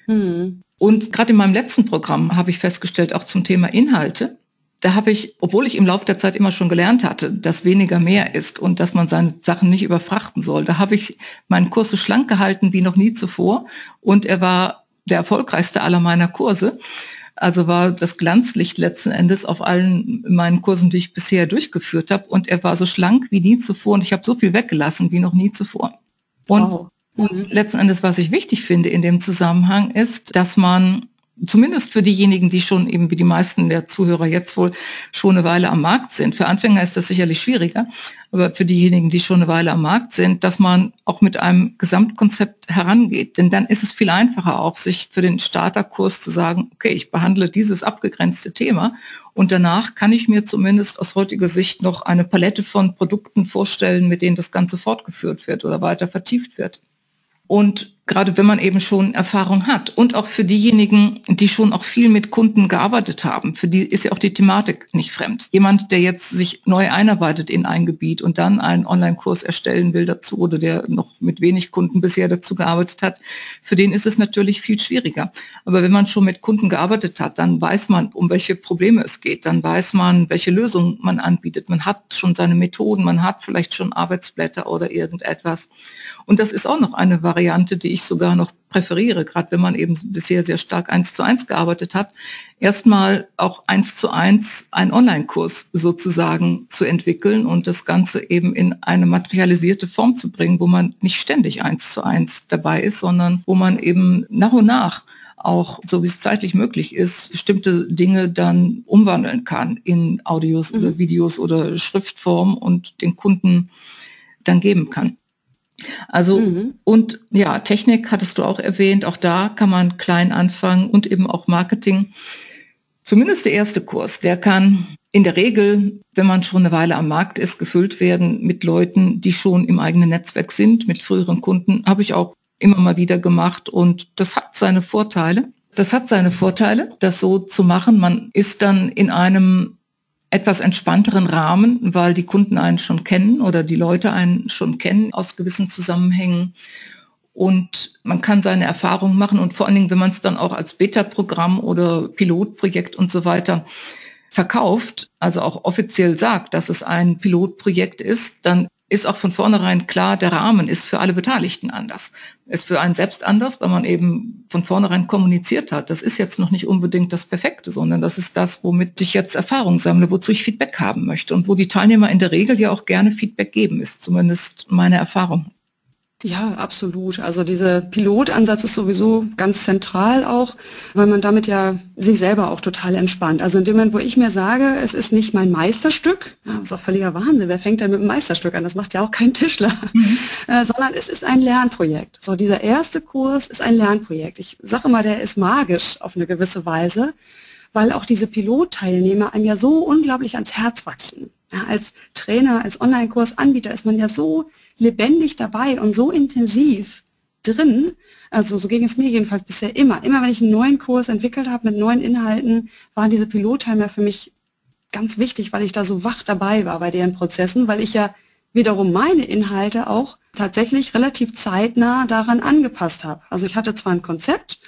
Mhm. Und gerade in meinem letzten Programm habe ich festgestellt, auch zum Thema Inhalte, da habe ich, obwohl ich im Laufe der Zeit immer schon gelernt hatte, dass weniger mehr ist und dass man seine Sachen nicht überfrachten soll, da habe ich meinen Kurs so schlank gehalten wie noch nie zuvor und er war der erfolgreichste aller meiner Kurse. Also war das Glanzlicht letzten Endes auf allen meinen Kursen, die ich bisher durchgeführt habe. Und er war so schlank wie nie zuvor und ich habe so viel weggelassen wie noch nie zuvor. Und wow. Und mhm. letzten Endes, was ich wichtig finde in dem Zusammenhang, ist, dass man zumindest für diejenigen, die schon eben wie die meisten der Zuhörer jetzt wohl schon eine Weile am Markt sind. Für Anfänger ist das sicherlich schwieriger, aber für diejenigen, die schon eine Weile am Markt sind, dass man auch mit einem Gesamtkonzept herangeht. Denn dann ist es viel einfacher auch, sich für den Starterkurs zu sagen, okay, ich behandle dieses abgegrenzte Thema und danach kann ich mir zumindest aus heutiger Sicht noch eine Palette von Produkten vorstellen, mit denen das Ganze fortgeführt wird oder weiter vertieft wird. Und gerade wenn man eben schon Erfahrung hat. Und auch für diejenigen, die schon auch viel mit Kunden gearbeitet haben, für die ist ja auch die Thematik nicht fremd. Jemand, der jetzt sich neu einarbeitet in ein Gebiet und dann einen Online-Kurs erstellen will dazu oder der noch mit wenig Kunden bisher dazu gearbeitet hat, für den ist es natürlich viel schwieriger. Aber wenn man schon mit Kunden gearbeitet hat, dann weiß man, um welche Probleme es geht, dann weiß man, welche Lösungen man anbietet. Man hat schon seine Methoden, man hat vielleicht schon Arbeitsblätter oder irgendetwas. Und das ist auch noch eine Variante, die ich sogar noch präferiere, gerade wenn man eben bisher sehr stark eins zu eins gearbeitet hat, erstmal auch eins zu eins einen Online-Kurs sozusagen zu entwickeln und das Ganze eben in eine materialisierte Form zu bringen, wo man nicht ständig eins zu eins dabei ist, sondern wo man eben nach und nach auch, so wie es zeitlich möglich ist, bestimmte Dinge dann umwandeln kann in Audios mhm. oder Videos oder Schriftform und den Kunden dann geben kann. Also mhm. und ja, Technik hattest du auch erwähnt, auch da kann man klein anfangen und eben auch Marketing. Zumindest der erste Kurs, der kann in der Regel, wenn man schon eine Weile am Markt ist, gefüllt werden mit Leuten, die schon im eigenen Netzwerk sind, mit früheren Kunden. Habe ich auch immer mal wieder gemacht und das hat seine Vorteile. Das hat seine Vorteile, das so zu machen. Man ist dann in einem etwas entspannteren Rahmen, weil die Kunden einen schon kennen oder die Leute einen schon kennen aus gewissen Zusammenhängen. Und man kann seine Erfahrungen machen und vor allen Dingen, wenn man es dann auch als Beta-Programm oder Pilotprojekt und so weiter verkauft, also auch offiziell sagt, dass es ein Pilotprojekt ist, dann ist auch von vornherein klar, der Rahmen ist für alle Beteiligten anders. Ist für einen selbst anders, weil man eben von vornherein kommuniziert hat. Das ist jetzt noch nicht unbedingt das Perfekte, sondern das ist das, womit ich jetzt Erfahrung sammle, wozu ich Feedback haben möchte und wo die Teilnehmer in der Regel ja auch gerne Feedback geben, ist zumindest meine Erfahrung. Ja, absolut. Also dieser Pilotansatz ist sowieso ganz zentral auch, weil man damit ja sich selber auch total entspannt. Also in dem Moment, wo ich mir sage, es ist nicht mein Meisterstück, ja, das ist auch völliger Wahnsinn, wer fängt denn mit einem Meisterstück an? Das macht ja auch kein Tischler, mhm. äh, sondern es ist ein Lernprojekt. So, dieser erste Kurs ist ein Lernprojekt. Ich sage immer, der ist magisch auf eine gewisse Weise, weil auch diese Pilotteilnehmer einem ja so unglaublich ans Herz wachsen. Ja, als Trainer, als Online-Kursanbieter ist man ja so lebendig dabei und so intensiv drin. Also so ging es mir jedenfalls bisher immer. Immer wenn ich einen neuen Kurs entwickelt habe mit neuen Inhalten, waren diese Pilottimer für mich ganz wichtig, weil ich da so wach dabei war bei deren Prozessen, weil ich ja wiederum meine Inhalte auch tatsächlich relativ zeitnah daran angepasst habe. Also ich hatte zwar ein Konzept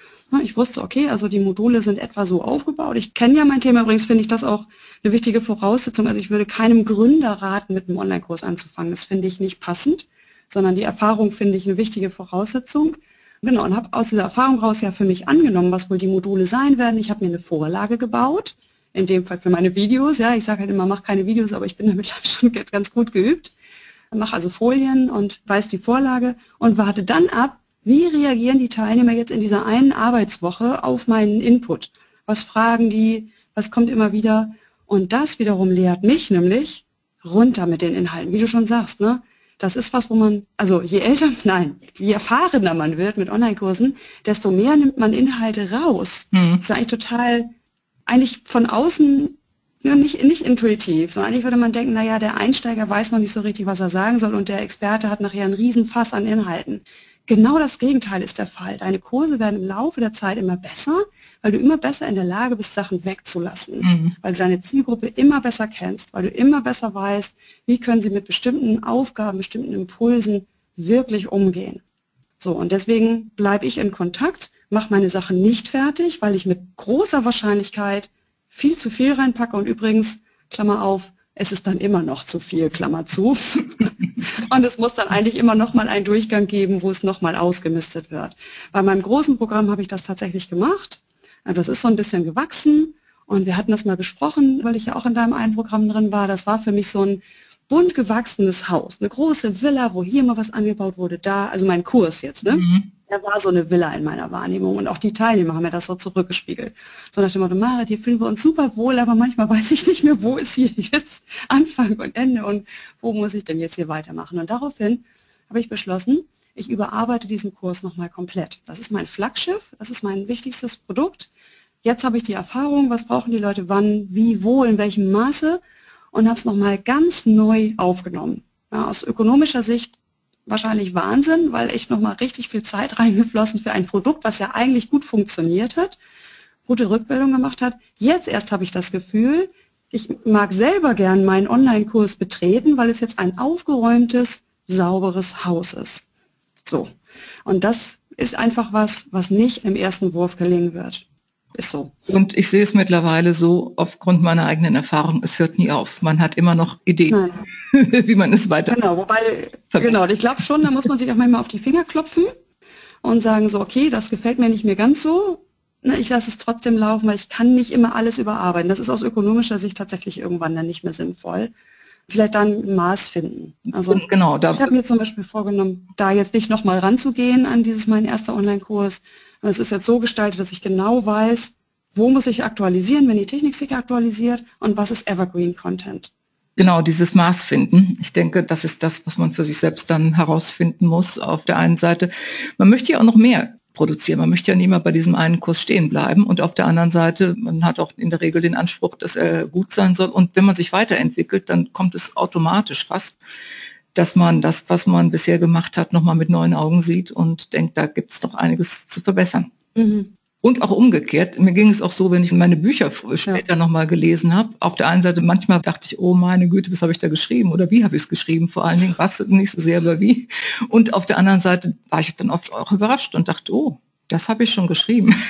ich wusste, okay, also die Module sind etwa so aufgebaut. Ich kenne ja mein Thema, übrigens finde ich das auch eine wichtige Voraussetzung. Also ich würde keinem Gründer raten, mit einem Online-Kurs anzufangen. Das finde ich nicht passend, sondern die Erfahrung finde ich eine wichtige Voraussetzung. Genau, und habe aus dieser Erfahrung raus ja für mich angenommen, was wohl die Module sein werden. Ich habe mir eine Vorlage gebaut, in dem Fall für meine Videos. Ja, ich sage halt immer, mach keine Videos, aber ich bin damit schon ganz gut geübt. Mache also Folien und weiß die Vorlage und warte dann ab, wie reagieren die Teilnehmer jetzt in dieser einen Arbeitswoche auf meinen Input? Was fragen die? Was kommt immer wieder? Und das wiederum lehrt mich nämlich runter mit den Inhalten, wie du schon sagst. Ne? Das ist was, wo man, also je älter, nein, je erfahrener man wird mit Online-Kursen, desto mehr nimmt man Inhalte raus. Mhm. Das ist eigentlich total, eigentlich von außen nicht, nicht intuitiv, sondern eigentlich würde man denken, naja, der Einsteiger weiß noch nicht so richtig, was er sagen soll und der Experte hat nachher einen Riesenfass an Inhalten. Genau das Gegenteil ist der Fall. Deine Kurse werden im Laufe der Zeit immer besser, weil du immer besser in der Lage bist, Sachen wegzulassen, mhm. weil du deine Zielgruppe immer besser kennst, weil du immer besser weißt, wie können sie mit bestimmten Aufgaben, bestimmten Impulsen wirklich umgehen. So, und deswegen bleibe ich in Kontakt, mache meine Sachen nicht fertig, weil ich mit großer Wahrscheinlichkeit viel zu viel reinpacke und übrigens, Klammer auf, es ist dann immer noch zu viel, Klammer zu. und es muss dann eigentlich immer noch mal einen Durchgang geben, wo es noch mal ausgemistet wird. Bei meinem großen Programm habe ich das tatsächlich gemacht. Das ist so ein bisschen gewachsen und wir hatten das mal besprochen, weil ich ja auch in deinem einen Programm drin war. Das war für mich so ein bunt gewachsenes Haus, eine große Villa, wo hier mal was angebaut wurde, da, also mein Kurs jetzt, ne? Mhm. Er war so eine Villa in meiner Wahrnehmung und auch die Teilnehmer haben mir das so zurückgespiegelt. So nach dem Motto, Marit, hier fühlen wir uns super wohl, aber manchmal weiß ich nicht mehr, wo ist hier jetzt Anfang und Ende und wo muss ich denn jetzt hier weitermachen. Und daraufhin habe ich beschlossen, ich überarbeite diesen Kurs nochmal komplett. Das ist mein Flaggschiff, das ist mein wichtigstes Produkt. Jetzt habe ich die Erfahrung, was brauchen die Leute wann, wie, wo, in welchem Maße und habe es nochmal ganz neu aufgenommen. Ja, aus ökonomischer Sicht wahrscheinlich Wahnsinn, weil echt nochmal richtig viel Zeit reingeflossen für ein Produkt, was ja eigentlich gut funktioniert hat, gute Rückbildung gemacht hat. Jetzt erst habe ich das Gefühl, ich mag selber gern meinen Online-Kurs betreten, weil es jetzt ein aufgeräumtes, sauberes Haus ist. So. Und das ist einfach was, was nicht im ersten Wurf gelingen wird. Ist so. Und ich sehe es mittlerweile so, aufgrund meiner eigenen Erfahrung, es hört nie auf. Man hat immer noch Ideen, wie man es weiter. Genau, wobei, genau, ich glaube schon, da muss man sich auch manchmal auf die Finger klopfen und sagen so, okay, das gefällt mir nicht mehr ganz so. Ich lasse es trotzdem laufen, weil ich kann nicht immer alles überarbeiten. Das ist aus ökonomischer Sicht tatsächlich irgendwann dann nicht mehr sinnvoll vielleicht dann ein Maß finden. Also genau, ich habe mir zum Beispiel vorgenommen, da jetzt nicht nochmal ranzugehen an dieses mein erster Online-Kurs. Es ist jetzt so gestaltet, dass ich genau weiß, wo muss ich aktualisieren, wenn die Technik sich aktualisiert und was ist Evergreen Content. Genau, dieses Maß finden. Ich denke, das ist das, was man für sich selbst dann herausfinden muss. Auf der einen Seite, man möchte ja auch noch mehr produzieren. Man möchte ja nicht mehr bei diesem einen Kurs stehen bleiben. Und auf der anderen Seite, man hat auch in der Regel den Anspruch, dass er gut sein soll. Und wenn man sich weiterentwickelt, dann kommt es automatisch fast, dass man das, was man bisher gemacht hat, nochmal mit neuen Augen sieht und denkt, da gibt es noch einiges zu verbessern. Mhm. Und auch umgekehrt. Mir ging es auch so, wenn ich meine Bücher später ja. nochmal gelesen habe. Auf der einen Seite, manchmal dachte ich, oh meine Güte, was habe ich da geschrieben? Oder wie habe ich es geschrieben? Vor allen Dingen, was nicht so sehr, aber wie. Und auf der anderen Seite war ich dann oft auch überrascht und dachte, oh, das habe ich schon geschrieben.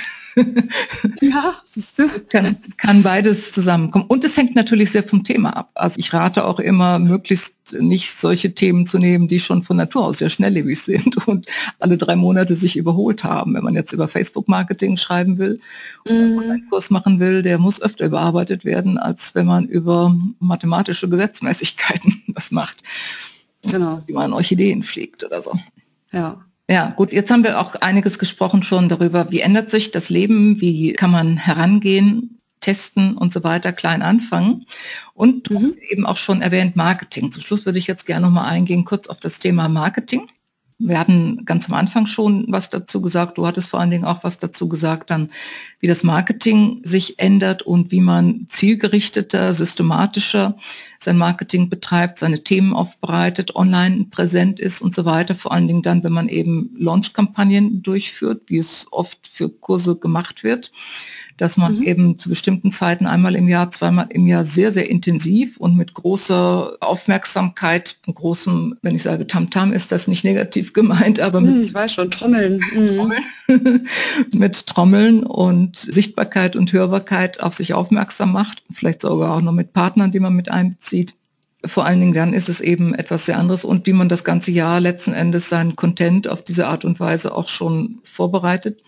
Ja, siehst du. Kann, kann beides zusammenkommen. Und es hängt natürlich sehr vom Thema ab. Also ich rate auch immer, möglichst nicht solche Themen zu nehmen, die schon von Natur aus sehr schnelllebig sind und alle drei Monate sich überholt haben. Wenn man jetzt über Facebook-Marketing schreiben will mhm. oder einen Kurs machen will, der muss öfter überarbeitet werden, als wenn man über mathematische Gesetzmäßigkeiten was macht. Genau. Wie man Orchideen pflegt oder so. Ja. Ja, gut, jetzt haben wir auch einiges gesprochen schon darüber, wie ändert sich das Leben, wie kann man herangehen, testen und so weiter, klein anfangen. Und du mhm. hast eben auch schon erwähnt Marketing. Zum Schluss würde ich jetzt gerne nochmal eingehen, kurz auf das Thema Marketing. Wir hatten ganz am Anfang schon was dazu gesagt. Du hattest vor allen Dingen auch was dazu gesagt, dann wie das Marketing sich ändert und wie man zielgerichteter, systematischer sein Marketing betreibt, seine Themen aufbereitet, online präsent ist und so weiter. Vor allen Dingen dann, wenn man eben Launch-Kampagnen durchführt, wie es oft für Kurse gemacht wird dass man mhm. eben zu bestimmten Zeiten einmal im Jahr, zweimal im Jahr sehr, sehr intensiv und mit großer Aufmerksamkeit, großem, wenn ich sage Tamtam, -Tam, ist das nicht negativ gemeint, aber mit, hm, ich weiß schon, Trommeln. Mhm. mit Trommeln und Sichtbarkeit und Hörbarkeit auf sich aufmerksam macht, vielleicht sogar auch noch mit Partnern, die man mit einbezieht vor allen Dingen dann ist es eben etwas sehr anderes und wie man das ganze Jahr letzten Endes seinen Content auf diese Art und Weise auch schon vorbereitet.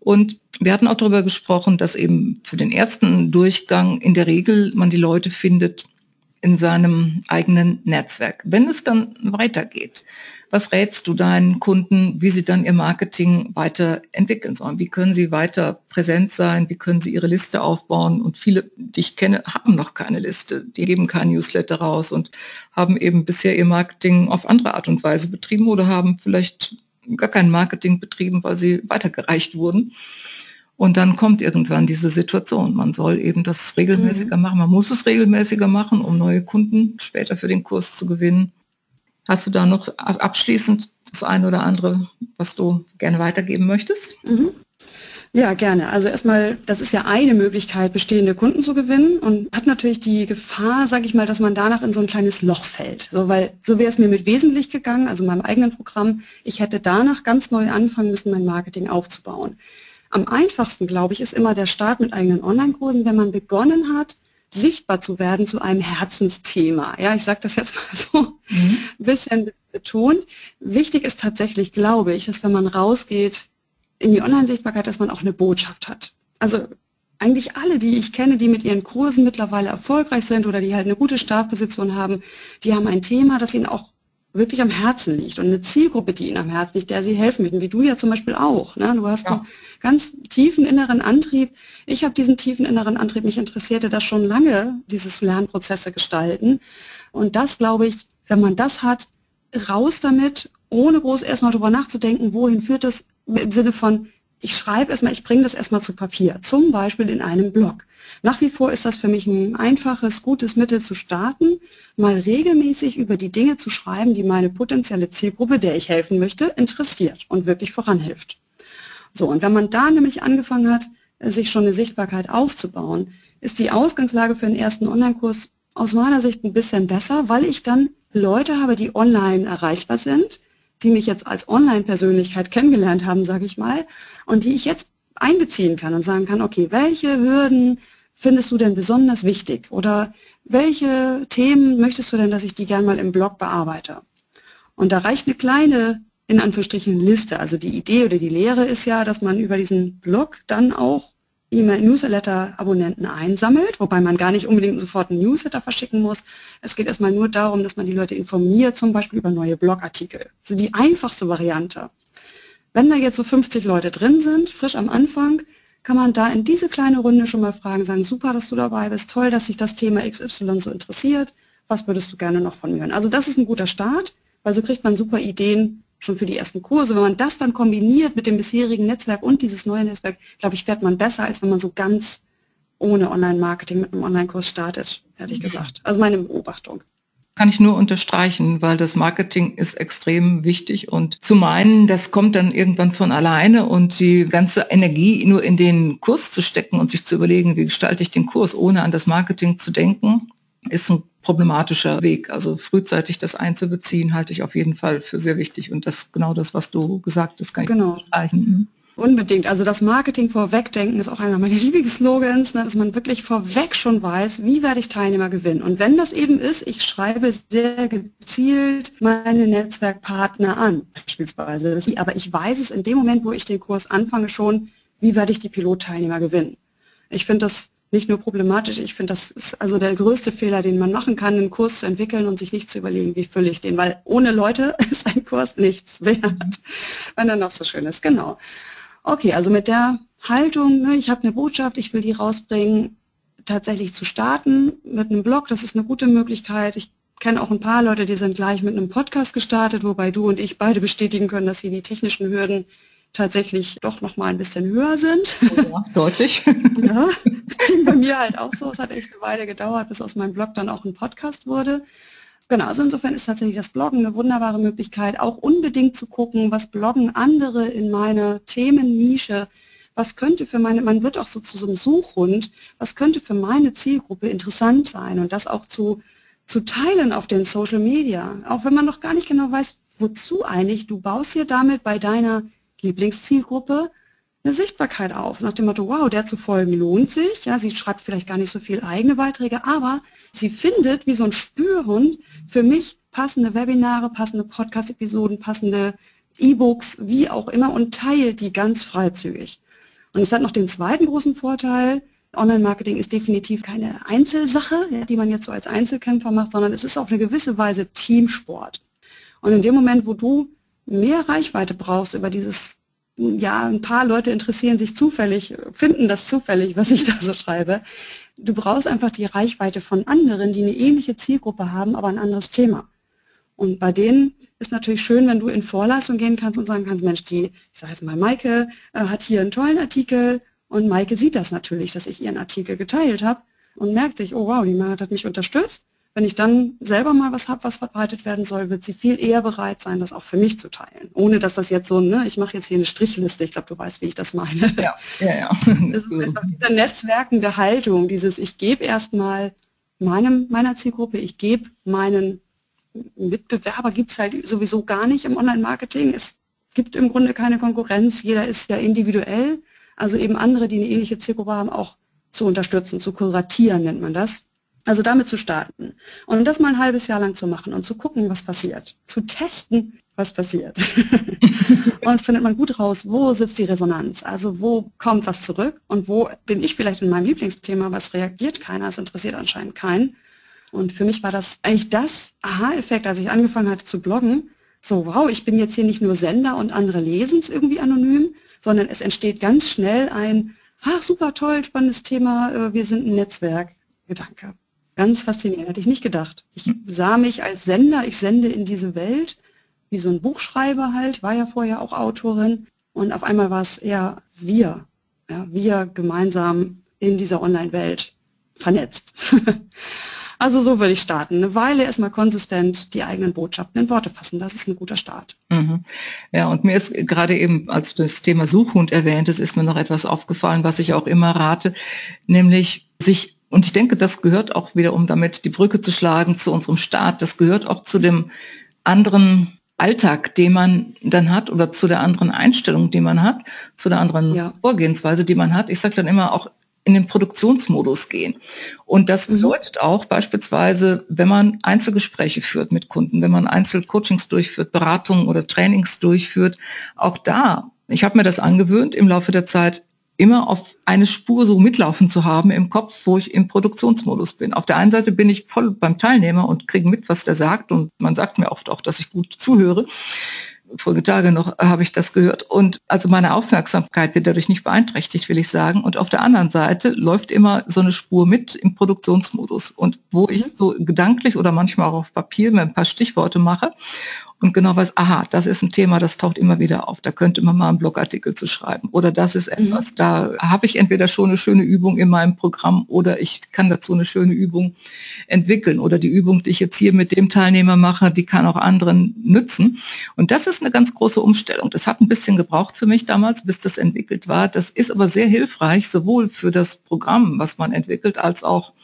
Und wir hatten auch darüber gesprochen, dass eben für den ersten Durchgang in der Regel man die Leute findet in seinem eigenen Netzwerk. Wenn es dann weitergeht, was rätst du deinen Kunden, wie sie dann ihr Marketing weiterentwickeln sollen? Wie können sie weiter präsent sein? Wie können sie ihre Liste aufbauen? Und viele, die ich kenne, haben noch keine Liste. Die geben kein Newsletter raus und haben eben bisher ihr Marketing auf andere Art und Weise betrieben oder haben vielleicht gar kein Marketing betrieben, weil sie weitergereicht wurden. Und dann kommt irgendwann diese Situation. Man soll eben das regelmäßiger mhm. machen. Man muss es regelmäßiger machen, um neue Kunden später für den Kurs zu gewinnen. Hast du da noch abschließend das eine oder andere, was du gerne weitergeben möchtest? Mhm. Ja, gerne. Also erstmal, das ist ja eine Möglichkeit, bestehende Kunden zu gewinnen und hat natürlich die Gefahr, sage ich mal, dass man danach in so ein kleines Loch fällt. So, weil so wäre es mir mit wesentlich gegangen, also meinem eigenen Programm. Ich hätte danach ganz neu anfangen müssen, mein Marketing aufzubauen. Am einfachsten, glaube ich, ist immer der Start mit eigenen Online-Kursen, wenn man begonnen hat, sichtbar zu werden zu einem Herzensthema. Ja, ich sage das jetzt mal so mhm. ein bisschen betont. Wichtig ist tatsächlich, glaube ich, dass wenn man rausgeht in die Online-Sichtbarkeit, dass man auch eine Botschaft hat. Also eigentlich alle, die ich kenne, die mit ihren Kursen mittlerweile erfolgreich sind oder die halt eine gute Startposition haben, die haben ein Thema, das ihnen auch wirklich am Herzen liegt und eine Zielgruppe, die ihnen am Herzen liegt, der sie helfen möchten, wie du ja zum Beispiel auch. Ne? Du hast ja. einen ganz tiefen inneren Antrieb. Ich habe diesen tiefen inneren Antrieb, mich interessierte das schon lange, dieses Lernprozesse gestalten. Und das, glaube ich, wenn man das hat, raus damit, ohne groß erstmal drüber nachzudenken, wohin führt das im Sinne von, ich schreibe erstmal, ich bringe das erstmal zu Papier, zum Beispiel in einem Blog. Nach wie vor ist das für mich ein einfaches, gutes Mittel zu starten, mal regelmäßig über die Dinge zu schreiben, die meine potenzielle Zielgruppe, der ich helfen möchte, interessiert und wirklich voranhilft. So, und wenn man da nämlich angefangen hat, sich schon eine Sichtbarkeit aufzubauen, ist die Ausgangslage für den ersten Online-Kurs aus meiner Sicht ein bisschen besser, weil ich dann Leute habe, die online erreichbar sind, die mich jetzt als Online-Persönlichkeit kennengelernt haben, sage ich mal, und die ich jetzt einbeziehen kann und sagen kann, okay, welche Hürden findest du denn besonders wichtig oder welche Themen möchtest du denn, dass ich die gern mal im Blog bearbeite? Und da reicht eine kleine, in Anführungsstrichen, Liste. Also die Idee oder die Lehre ist ja, dass man über diesen Blog dann auch E-Mail-Newsletter-Abonnenten einsammelt, wobei man gar nicht unbedingt sofort einen Newsletter verschicken muss. Es geht erstmal nur darum, dass man die Leute informiert, zum Beispiel über neue Blogartikel. Also die einfachste Variante. Wenn da jetzt so 50 Leute drin sind, frisch am Anfang, kann man da in diese kleine Runde schon mal fragen, sagen, super, dass du dabei bist, toll, dass sich das Thema XY so interessiert, was würdest du gerne noch von mir hören? Also das ist ein guter Start, weil so kriegt man super Ideen, schon für die ersten Kurse. Wenn man das dann kombiniert mit dem bisherigen Netzwerk und dieses neue Netzwerk, glaube ich, fährt man besser, als wenn man so ganz ohne Online-Marketing mit einem Online-Kurs startet, ehrlich gesagt. Also meine Beobachtung. Kann ich nur unterstreichen, weil das Marketing ist extrem wichtig und zu meinen, das kommt dann irgendwann von alleine und die ganze Energie nur in den Kurs zu stecken und sich zu überlegen, wie gestalte ich den Kurs, ohne an das Marketing zu denken, ist ein problematischer Weg. Also frühzeitig das einzubeziehen, halte ich auf jeden Fall für sehr wichtig. Und das genau das, was du gesagt hast, kann ich genau. unterstreichen. Mhm. Unbedingt. Also das Marketing vorwegdenken ist auch einer meiner Lieblingsslogans, ne, dass man wirklich vorweg schon weiß, wie werde ich Teilnehmer gewinnen. Und wenn das eben ist, ich schreibe sehr gezielt meine Netzwerkpartner an, beispielsweise. Aber ich weiß es in dem Moment, wo ich den Kurs anfange schon, wie werde ich die Pilotteilnehmer gewinnen. Ich finde das nicht nur problematisch, ich finde, das ist also der größte Fehler, den man machen kann, einen Kurs zu entwickeln und sich nicht zu überlegen, wie fülle ich den, weil ohne Leute ist ein Kurs nichts wert, wenn er noch so schön ist. Genau. Okay, also mit der Haltung, ne, ich habe eine Botschaft, ich will die rausbringen, tatsächlich zu starten mit einem Blog, das ist eine gute Möglichkeit. Ich kenne auch ein paar Leute, die sind gleich mit einem Podcast gestartet, wobei du und ich beide bestätigen können, dass hier die technischen Hürden tatsächlich doch noch mal ein bisschen höher sind. Ja, deutlich. ja, ging bei mir halt auch so. Es hat echt eine Weile gedauert, bis aus meinem Blog dann auch ein Podcast wurde. Genau, also insofern ist tatsächlich das Bloggen eine wunderbare Möglichkeit, auch unbedingt zu gucken, was bloggen andere in meiner Themennische, was könnte für meine, man wird auch so zu so einem Suchhund, was könnte für meine Zielgruppe interessant sein und das auch zu, zu teilen auf den Social Media, auch wenn man noch gar nicht genau weiß, wozu eigentlich. Du baust hier damit bei deiner Lieblingszielgruppe eine Sichtbarkeit auf, nach dem Motto, wow, der zu folgen lohnt sich. Ja, sie schreibt vielleicht gar nicht so viel eigene Beiträge, aber sie findet wie so ein Spürhund für mich passende Webinare, passende Podcast-Episoden, passende E-Books, wie auch immer und teilt die ganz freizügig. Und es hat noch den zweiten großen Vorteil, Online-Marketing ist definitiv keine Einzelsache, die man jetzt so als Einzelkämpfer macht, sondern es ist auf eine gewisse Weise Teamsport. Und in dem Moment, wo du mehr Reichweite brauchst über dieses, ja, ein paar Leute interessieren sich zufällig, finden das zufällig, was ich da so schreibe. Du brauchst einfach die Reichweite von anderen, die eine ähnliche Zielgruppe haben, aber ein anderes Thema. Und bei denen ist natürlich schön, wenn du in Vorleistung gehen kannst und sagen kannst, Mensch, die, ich sage jetzt mal, Maike äh, hat hier einen tollen Artikel und Maike sieht das natürlich, dass ich ihren Artikel geteilt habe und merkt sich, oh wow, die Marit hat mich unterstützt wenn ich dann selber mal was habe, was verbreitet werden soll, wird sie viel eher bereit sein, das auch für mich zu teilen. Ohne dass das jetzt so, ne, ich mache jetzt hier eine Strichliste, ich glaube, du weißt, wie ich das meine. Ja, ja, ja. Das ist einfach diese netzwerkende Haltung, dieses, ich gebe erstmal meinem, meiner Zielgruppe, ich gebe meinen Mitbewerber gibt es halt sowieso gar nicht im Online-Marketing. Es gibt im Grunde keine Konkurrenz, jeder ist ja individuell, also eben andere, die eine ähnliche Zielgruppe haben, auch zu unterstützen, zu kuratieren nennt man das. Also damit zu starten und das mal ein halbes Jahr lang zu machen und zu gucken, was passiert, zu testen, was passiert. und findet man gut raus, wo sitzt die Resonanz, also wo kommt was zurück und wo bin ich vielleicht in meinem Lieblingsthema, was reagiert keiner, es interessiert anscheinend keinen. Und für mich war das eigentlich das Aha-Effekt, als ich angefangen hatte zu bloggen, so wow, ich bin jetzt hier nicht nur Sender und andere lesen es irgendwie anonym, sondern es entsteht ganz schnell ein, ach super toll, spannendes Thema, äh, wir sind ein Netzwerk. Gedanke. Ganz faszinierend, hätte ich nicht gedacht. Ich sah mich als Sender, ich sende in diese Welt, wie so ein Buchschreiber halt, war ja vorher auch Autorin Und auf einmal war es eher wir, ja, wir gemeinsam in dieser Online-Welt vernetzt. also so würde ich starten. Eine Weile erstmal konsistent die eigenen Botschaften in Worte fassen. Das ist ein guter Start. Mhm. Ja, und mir ist gerade eben, als du das Thema Suchhund erwähnt hast, ist mir noch etwas aufgefallen, was ich auch immer rate, nämlich sich und ich denke, das gehört auch wieder, um damit die Brücke zu schlagen zu unserem Staat, das gehört auch zu dem anderen Alltag, den man dann hat oder zu der anderen Einstellung, die man hat, zu der anderen ja. Vorgehensweise, die man hat. Ich sage dann immer auch in den Produktionsmodus gehen. Und das mhm. bedeutet auch beispielsweise, wenn man Einzelgespräche führt mit Kunden, wenn man Einzelcoachings durchführt, Beratungen oder Trainings durchführt, auch da, ich habe mir das angewöhnt im Laufe der Zeit, immer auf eine Spur so mitlaufen zu haben im Kopf, wo ich im Produktionsmodus bin. Auf der einen Seite bin ich voll beim Teilnehmer und kriege mit, was der sagt und man sagt mir oft auch, dass ich gut zuhöre vorige Tage noch habe ich das gehört. Und also meine Aufmerksamkeit wird dadurch nicht beeinträchtigt, will ich sagen. Und auf der anderen Seite läuft immer so eine Spur mit im Produktionsmodus. Und wo ich so gedanklich oder manchmal auch auf Papier mir ein paar Stichworte mache und genau weiß, aha, das ist ein Thema, das taucht immer wieder auf. Da könnte man mal einen Blogartikel zu schreiben. Oder das ist mhm. etwas, mhm. da habe ich entweder schon eine schöne Übung in meinem Programm oder ich kann dazu eine schöne Übung entwickeln. Oder die Übung, die ich jetzt hier mit dem Teilnehmer mache, die kann auch anderen nützen. Und das ist eine ganz große Umstellung. Das hat ein bisschen gebraucht für mich damals, bis das entwickelt war. Das ist aber sehr hilfreich, sowohl für das Programm, was man entwickelt, als auch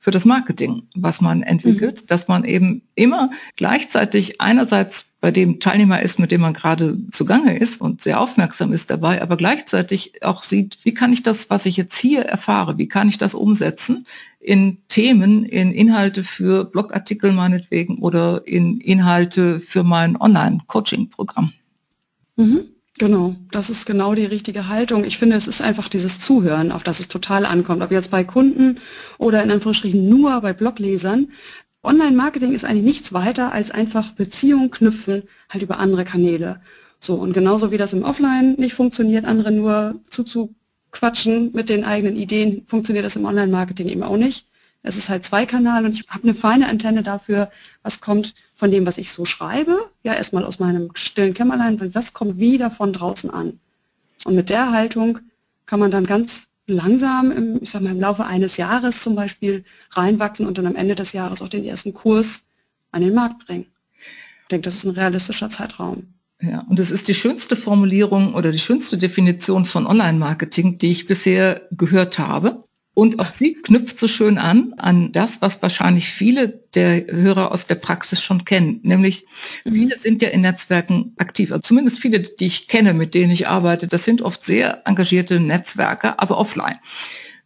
für das Marketing, was man entwickelt, mhm. dass man eben immer gleichzeitig einerseits bei dem Teilnehmer ist, mit dem man gerade zugange ist und sehr aufmerksam ist dabei, aber gleichzeitig auch sieht, wie kann ich das, was ich jetzt hier erfahre, wie kann ich das umsetzen in Themen, in Inhalte für Blogartikel meinetwegen oder in Inhalte für mein Online-Coaching-Programm. Mhm. Genau, das ist genau die richtige Haltung. Ich finde, es ist einfach dieses Zuhören, auf das es total ankommt. Ob jetzt bei Kunden oder in Anführungsstrichen nur bei Bloglesern. Online-Marketing ist eigentlich nichts weiter als einfach Beziehungen knüpfen, halt über andere Kanäle. So, und genauso wie das im Offline nicht funktioniert, andere nur zuzuquatschen mit den eigenen Ideen, funktioniert das im Online-Marketing eben auch nicht. Es ist halt Zweikanal und ich habe eine feine Antenne dafür, was kommt von dem, was ich so schreibe. Ja, erstmal aus meinem stillen Kämmerlein, was kommt wieder von draußen an. Und mit der Haltung kann man dann ganz langsam, im, ich sag mal, im Laufe eines Jahres zum Beispiel reinwachsen und dann am Ende des Jahres auch den ersten Kurs an den Markt bringen. Ich denke, das ist ein realistischer Zeitraum. Ja, und das ist die schönste Formulierung oder die schönste Definition von Online-Marketing, die ich bisher gehört habe. Und auch sie knüpft so schön an, an das, was wahrscheinlich viele der Hörer aus der Praxis schon kennen. Nämlich, mhm. viele sind ja in Netzwerken aktiv. Also zumindest viele, die ich kenne, mit denen ich arbeite, das sind oft sehr engagierte Netzwerke, aber offline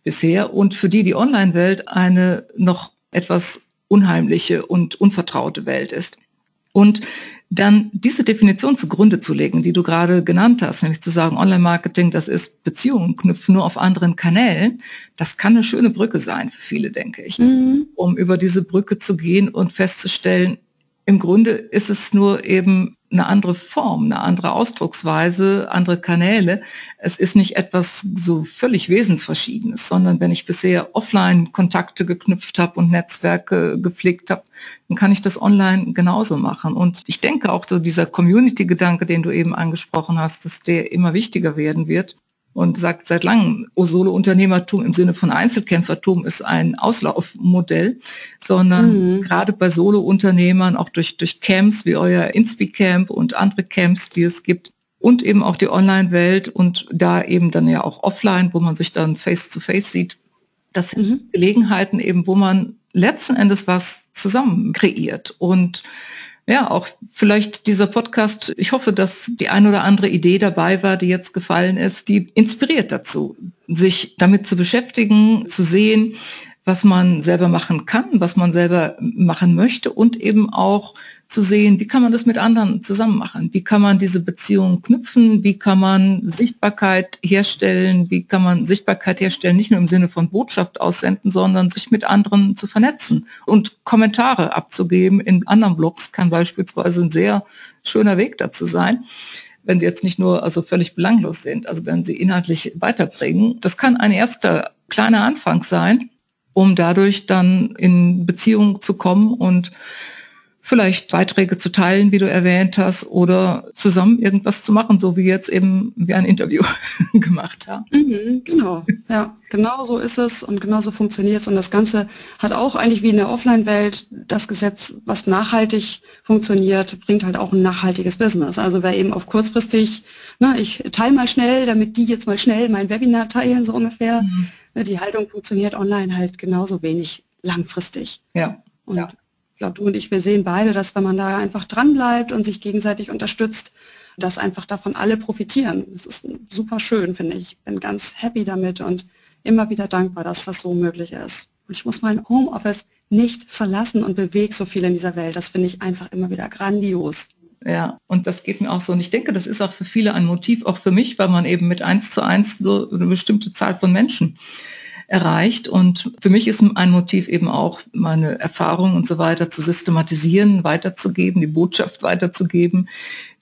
bisher. Und für die die Online-Welt eine noch etwas unheimliche und unvertraute Welt ist. Und dann diese Definition zugrunde zu legen, die du gerade genannt hast, nämlich zu sagen, Online-Marketing, das ist Beziehungen knüpfen nur auf anderen Kanälen, das kann eine schöne Brücke sein für viele, denke ich, mhm. um über diese Brücke zu gehen und festzustellen, im Grunde ist es nur eben eine andere Form, eine andere Ausdrucksweise, andere Kanäle. Es ist nicht etwas so völlig Wesensverschiedenes, sondern wenn ich bisher offline Kontakte geknüpft habe und Netzwerke gepflegt habe, dann kann ich das online genauso machen. Und ich denke auch so dieser Community-Gedanke, den du eben angesprochen hast, dass der immer wichtiger werden wird und sagt seit langem, Solo-Unternehmertum im Sinne von Einzelkämpfertum ist ein Auslaufmodell, sondern mhm. gerade bei Solo-Unternehmern, auch durch, durch Camps wie euer Inspi-Camp und andere Camps, die es gibt, und eben auch die Online-Welt und da eben dann ja auch offline, wo man sich dann face-to-face -face sieht, das sind mhm. Gelegenheiten eben, wo man letzten Endes was zusammen kreiert und ja, auch vielleicht dieser Podcast, ich hoffe, dass die ein oder andere Idee dabei war, die jetzt gefallen ist, die inspiriert dazu, sich damit zu beschäftigen, zu sehen, was man selber machen kann, was man selber machen möchte und eben auch zu sehen, wie kann man das mit anderen zusammen machen? Wie kann man diese Beziehungen knüpfen? Wie kann man Sichtbarkeit herstellen? Wie kann man Sichtbarkeit herstellen, nicht nur im Sinne von Botschaft aussenden, sondern sich mit anderen zu vernetzen und Kommentare abzugeben in anderen Blogs kann beispielsweise ein sehr schöner Weg dazu sein wenn sie jetzt nicht nur also völlig belanglos sind, also wenn sie inhaltlich weiterbringen. Das kann ein erster kleiner Anfang sein, um dadurch dann in Beziehung zu kommen und vielleicht Beiträge zu teilen, wie du erwähnt hast, oder zusammen irgendwas zu machen, so wie jetzt eben wir ein Interview gemacht haben. Mhm, genau, ja, genau so ist es und genau so funktioniert es. Und das Ganze hat auch eigentlich wie in der Offline-Welt das Gesetz, was nachhaltig funktioniert, bringt halt auch ein nachhaltiges Business. Also wer eben auf kurzfristig, ne, ich teile mal schnell, damit die jetzt mal schnell mein Webinar teilen, so ungefähr. Mhm. Die Haltung funktioniert online halt genauso wenig langfristig. Ja. Und ja ich glaube, du und ich, wir sehen beide, dass wenn man da einfach dran bleibt und sich gegenseitig unterstützt, dass einfach davon alle profitieren. Das ist super schön, finde ich. Ich bin ganz happy damit und immer wieder dankbar, dass das so möglich ist. Und ich muss mein Homeoffice nicht verlassen und bewege so viel in dieser Welt. Das finde ich einfach immer wieder grandios. Ja, und das geht mir auch so. Und ich denke, das ist auch für viele ein Motiv, auch für mich, weil man eben mit eins zu eins so eine bestimmte Zahl von Menschen erreicht. Und für mich ist ein Motiv eben auch, meine Erfahrungen und so weiter zu systematisieren, weiterzugeben, die Botschaft weiterzugeben,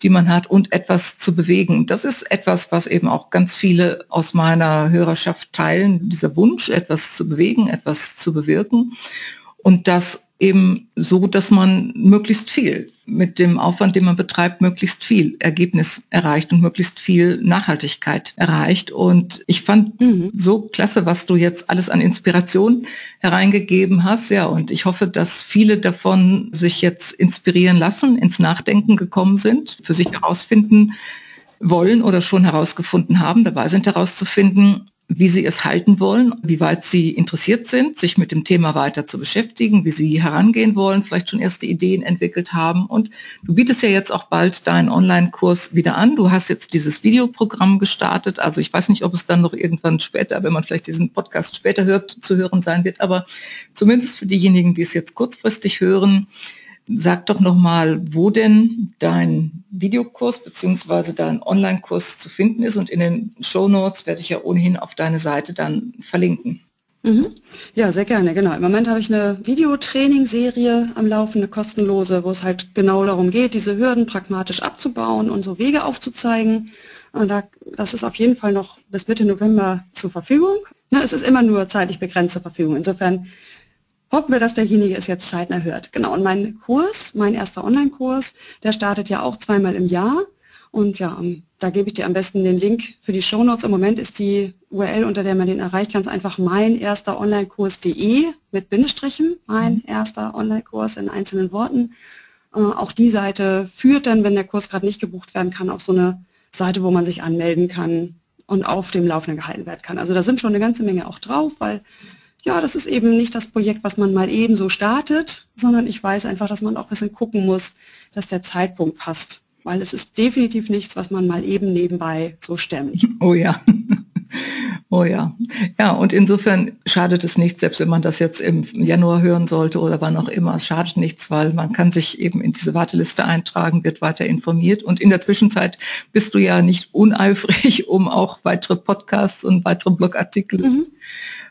die man hat und etwas zu bewegen. Das ist etwas, was eben auch ganz viele aus meiner Hörerschaft teilen, dieser Wunsch, etwas zu bewegen, etwas zu bewirken. Und das eben so, dass man möglichst viel mit dem Aufwand, den man betreibt, möglichst viel Ergebnis erreicht und möglichst viel Nachhaltigkeit erreicht. Und ich fand mhm. so klasse, was du jetzt alles an Inspiration hereingegeben hast. Ja, und ich hoffe, dass viele davon sich jetzt inspirieren lassen, ins Nachdenken gekommen sind, für sich herausfinden wollen oder schon herausgefunden haben, dabei sind herauszufinden, wie Sie es halten wollen, wie weit Sie interessiert sind, sich mit dem Thema weiter zu beschäftigen, wie Sie herangehen wollen, vielleicht schon erste Ideen entwickelt haben. Und du bietest ja jetzt auch bald deinen Online-Kurs wieder an. Du hast jetzt dieses Videoprogramm gestartet. Also ich weiß nicht, ob es dann noch irgendwann später, wenn man vielleicht diesen Podcast später hört, zu hören sein wird. Aber zumindest für diejenigen, die es jetzt kurzfristig hören, Sag doch nochmal, wo denn dein Videokurs bzw. dein Online-Kurs zu finden ist und in den Show Notes werde ich ja ohnehin auf deine Seite dann verlinken. Mhm. Ja, sehr gerne, genau. Im Moment habe ich eine Videotraining-Serie am Laufen, eine kostenlose, wo es halt genau darum geht, diese Hürden pragmatisch abzubauen und so Wege aufzuzeigen. Und da, das ist auf jeden Fall noch bis Mitte November zur Verfügung. Na, es ist immer nur zeitlich begrenzt zur Verfügung. Insofern hoffen wir, dass derjenige es jetzt zeitnah hört. Genau, und mein Kurs, mein erster Online-Kurs, der startet ja auch zweimal im Jahr. Und ja, ähm, da gebe ich dir am besten den Link für die Shownotes. Im Moment ist die URL, unter der man den erreicht, ganz einfach mein erster Online-Kurs.de mit Bindestrichen, mein mhm. erster Online-Kurs in einzelnen Worten. Äh, auch die Seite führt dann, wenn der Kurs gerade nicht gebucht werden kann, auf so eine Seite, wo man sich anmelden kann und auf dem Laufenden gehalten werden kann. Also da sind schon eine ganze Menge auch drauf, weil ja, das ist eben nicht das Projekt, was man mal eben so startet, sondern ich weiß einfach, dass man auch ein bisschen gucken muss, dass der Zeitpunkt passt. Weil es ist definitiv nichts, was man mal eben nebenbei so stemmt. Oh ja. Oh ja. Ja, und insofern schadet es nichts, selbst wenn man das jetzt im Januar hören sollte oder wann auch immer. Es schadet nichts, weil man kann sich eben in diese Warteliste eintragen, wird weiter informiert. Und in der Zwischenzeit bist du ja nicht uneifrig, um auch weitere Podcasts und weitere Blogartikel mhm.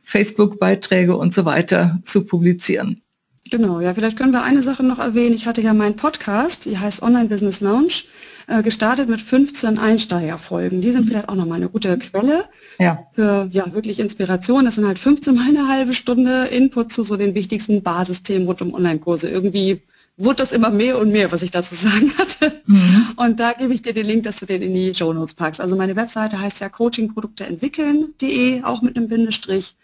Facebook-Beiträge und so weiter zu publizieren. Genau, ja, vielleicht können wir eine Sache noch erwähnen. Ich hatte ja meinen Podcast, die heißt Online Business Lounge, äh, gestartet mit 15 Einsteigerfolgen. Die sind vielleicht auch nochmal eine gute Quelle ja. für ja, wirklich Inspiration. Das sind halt 15 mal eine halbe Stunde Input zu so den wichtigsten Basisthemen rund um Online-Kurse. Irgendwie wurde das immer mehr und mehr, was ich dazu sagen hatte. Mhm. Und da gebe ich dir den Link, dass du den in die Show Notes packst. Also meine Webseite heißt ja coachingprodukte entwickeln.de, auch mit einem Bindestrich.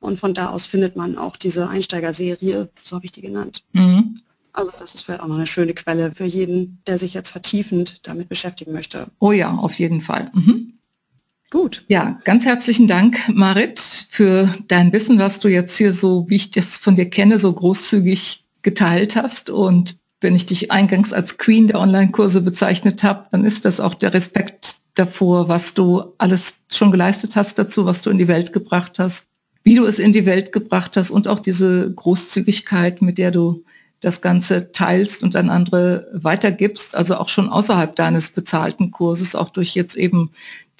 Und von da aus findet man auch diese Einsteigerserie, so habe ich die genannt. Mhm. Also das ist vielleicht auch noch eine schöne Quelle für jeden, der sich jetzt vertiefend damit beschäftigen möchte. Oh ja, auf jeden Fall. Mhm. Gut. Ja, ganz herzlichen Dank, Marit, für dein Wissen, was du jetzt hier so, wie ich das von dir kenne, so großzügig geteilt hast. Und wenn ich dich eingangs als Queen der Online-Kurse bezeichnet habe, dann ist das auch der Respekt davor, was du alles schon geleistet hast dazu, was du in die Welt gebracht hast wie du es in die Welt gebracht hast und auch diese Großzügigkeit, mit der du das Ganze teilst und an andere weitergibst, also auch schon außerhalb deines bezahlten Kurses, auch durch jetzt eben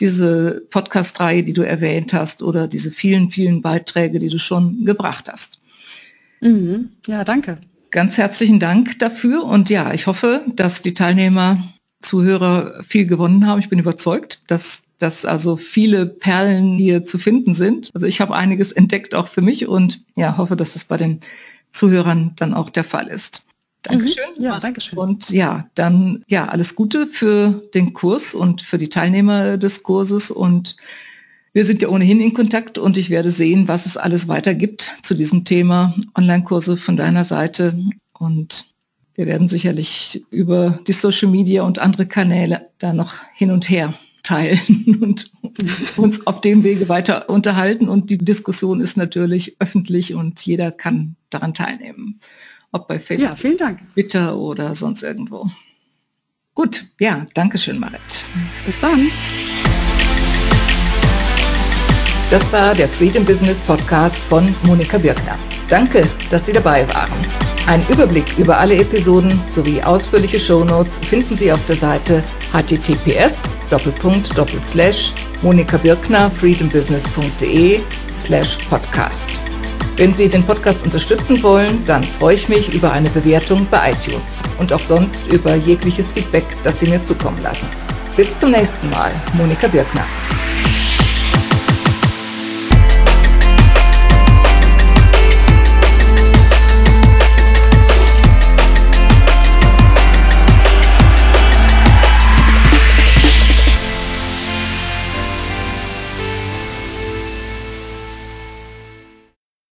diese Podcast-Reihe, die du erwähnt hast oder diese vielen, vielen Beiträge, die du schon gebracht hast. Mhm. Ja, danke. Ganz herzlichen Dank dafür und ja, ich hoffe, dass die Teilnehmer, Zuhörer viel gewonnen haben. Ich bin überzeugt, dass dass also viele Perlen hier zu finden sind. Also ich habe einiges entdeckt auch für mich und ja, hoffe, dass das bei den Zuhörern dann auch der Fall ist. Dankeschön. Mhm. Ja, Dankeschön. Und ja, dann ja, alles Gute für den Kurs und für die Teilnehmer des Kurses. Und wir sind ja ohnehin in Kontakt und ich werde sehen, was es alles weiter gibt zu diesem Thema Online-Kurse von deiner Seite. Und wir werden sicherlich über die Social Media und andere Kanäle da noch hin und her teilen und uns auf dem Wege weiter unterhalten. Und die Diskussion ist natürlich öffentlich und jeder kann daran teilnehmen. Ob bei Facebook, ja, vielen Dank. Twitter oder sonst irgendwo. Gut, ja, danke schön, Marit. Bis dann. Das war der Freedom Business Podcast von Monika Birkner. Danke, dass Sie dabei waren. Ein Überblick über alle Episoden sowie ausführliche Shownotes finden Sie auf der Seite https monikabirkner freedombusiness.de slash podcast. Wenn Sie den Podcast unterstützen wollen, dann freue ich mich über eine Bewertung bei iTunes und auch sonst über jegliches Feedback, das Sie mir zukommen lassen. Bis zum nächsten Mal, Monika Birkner.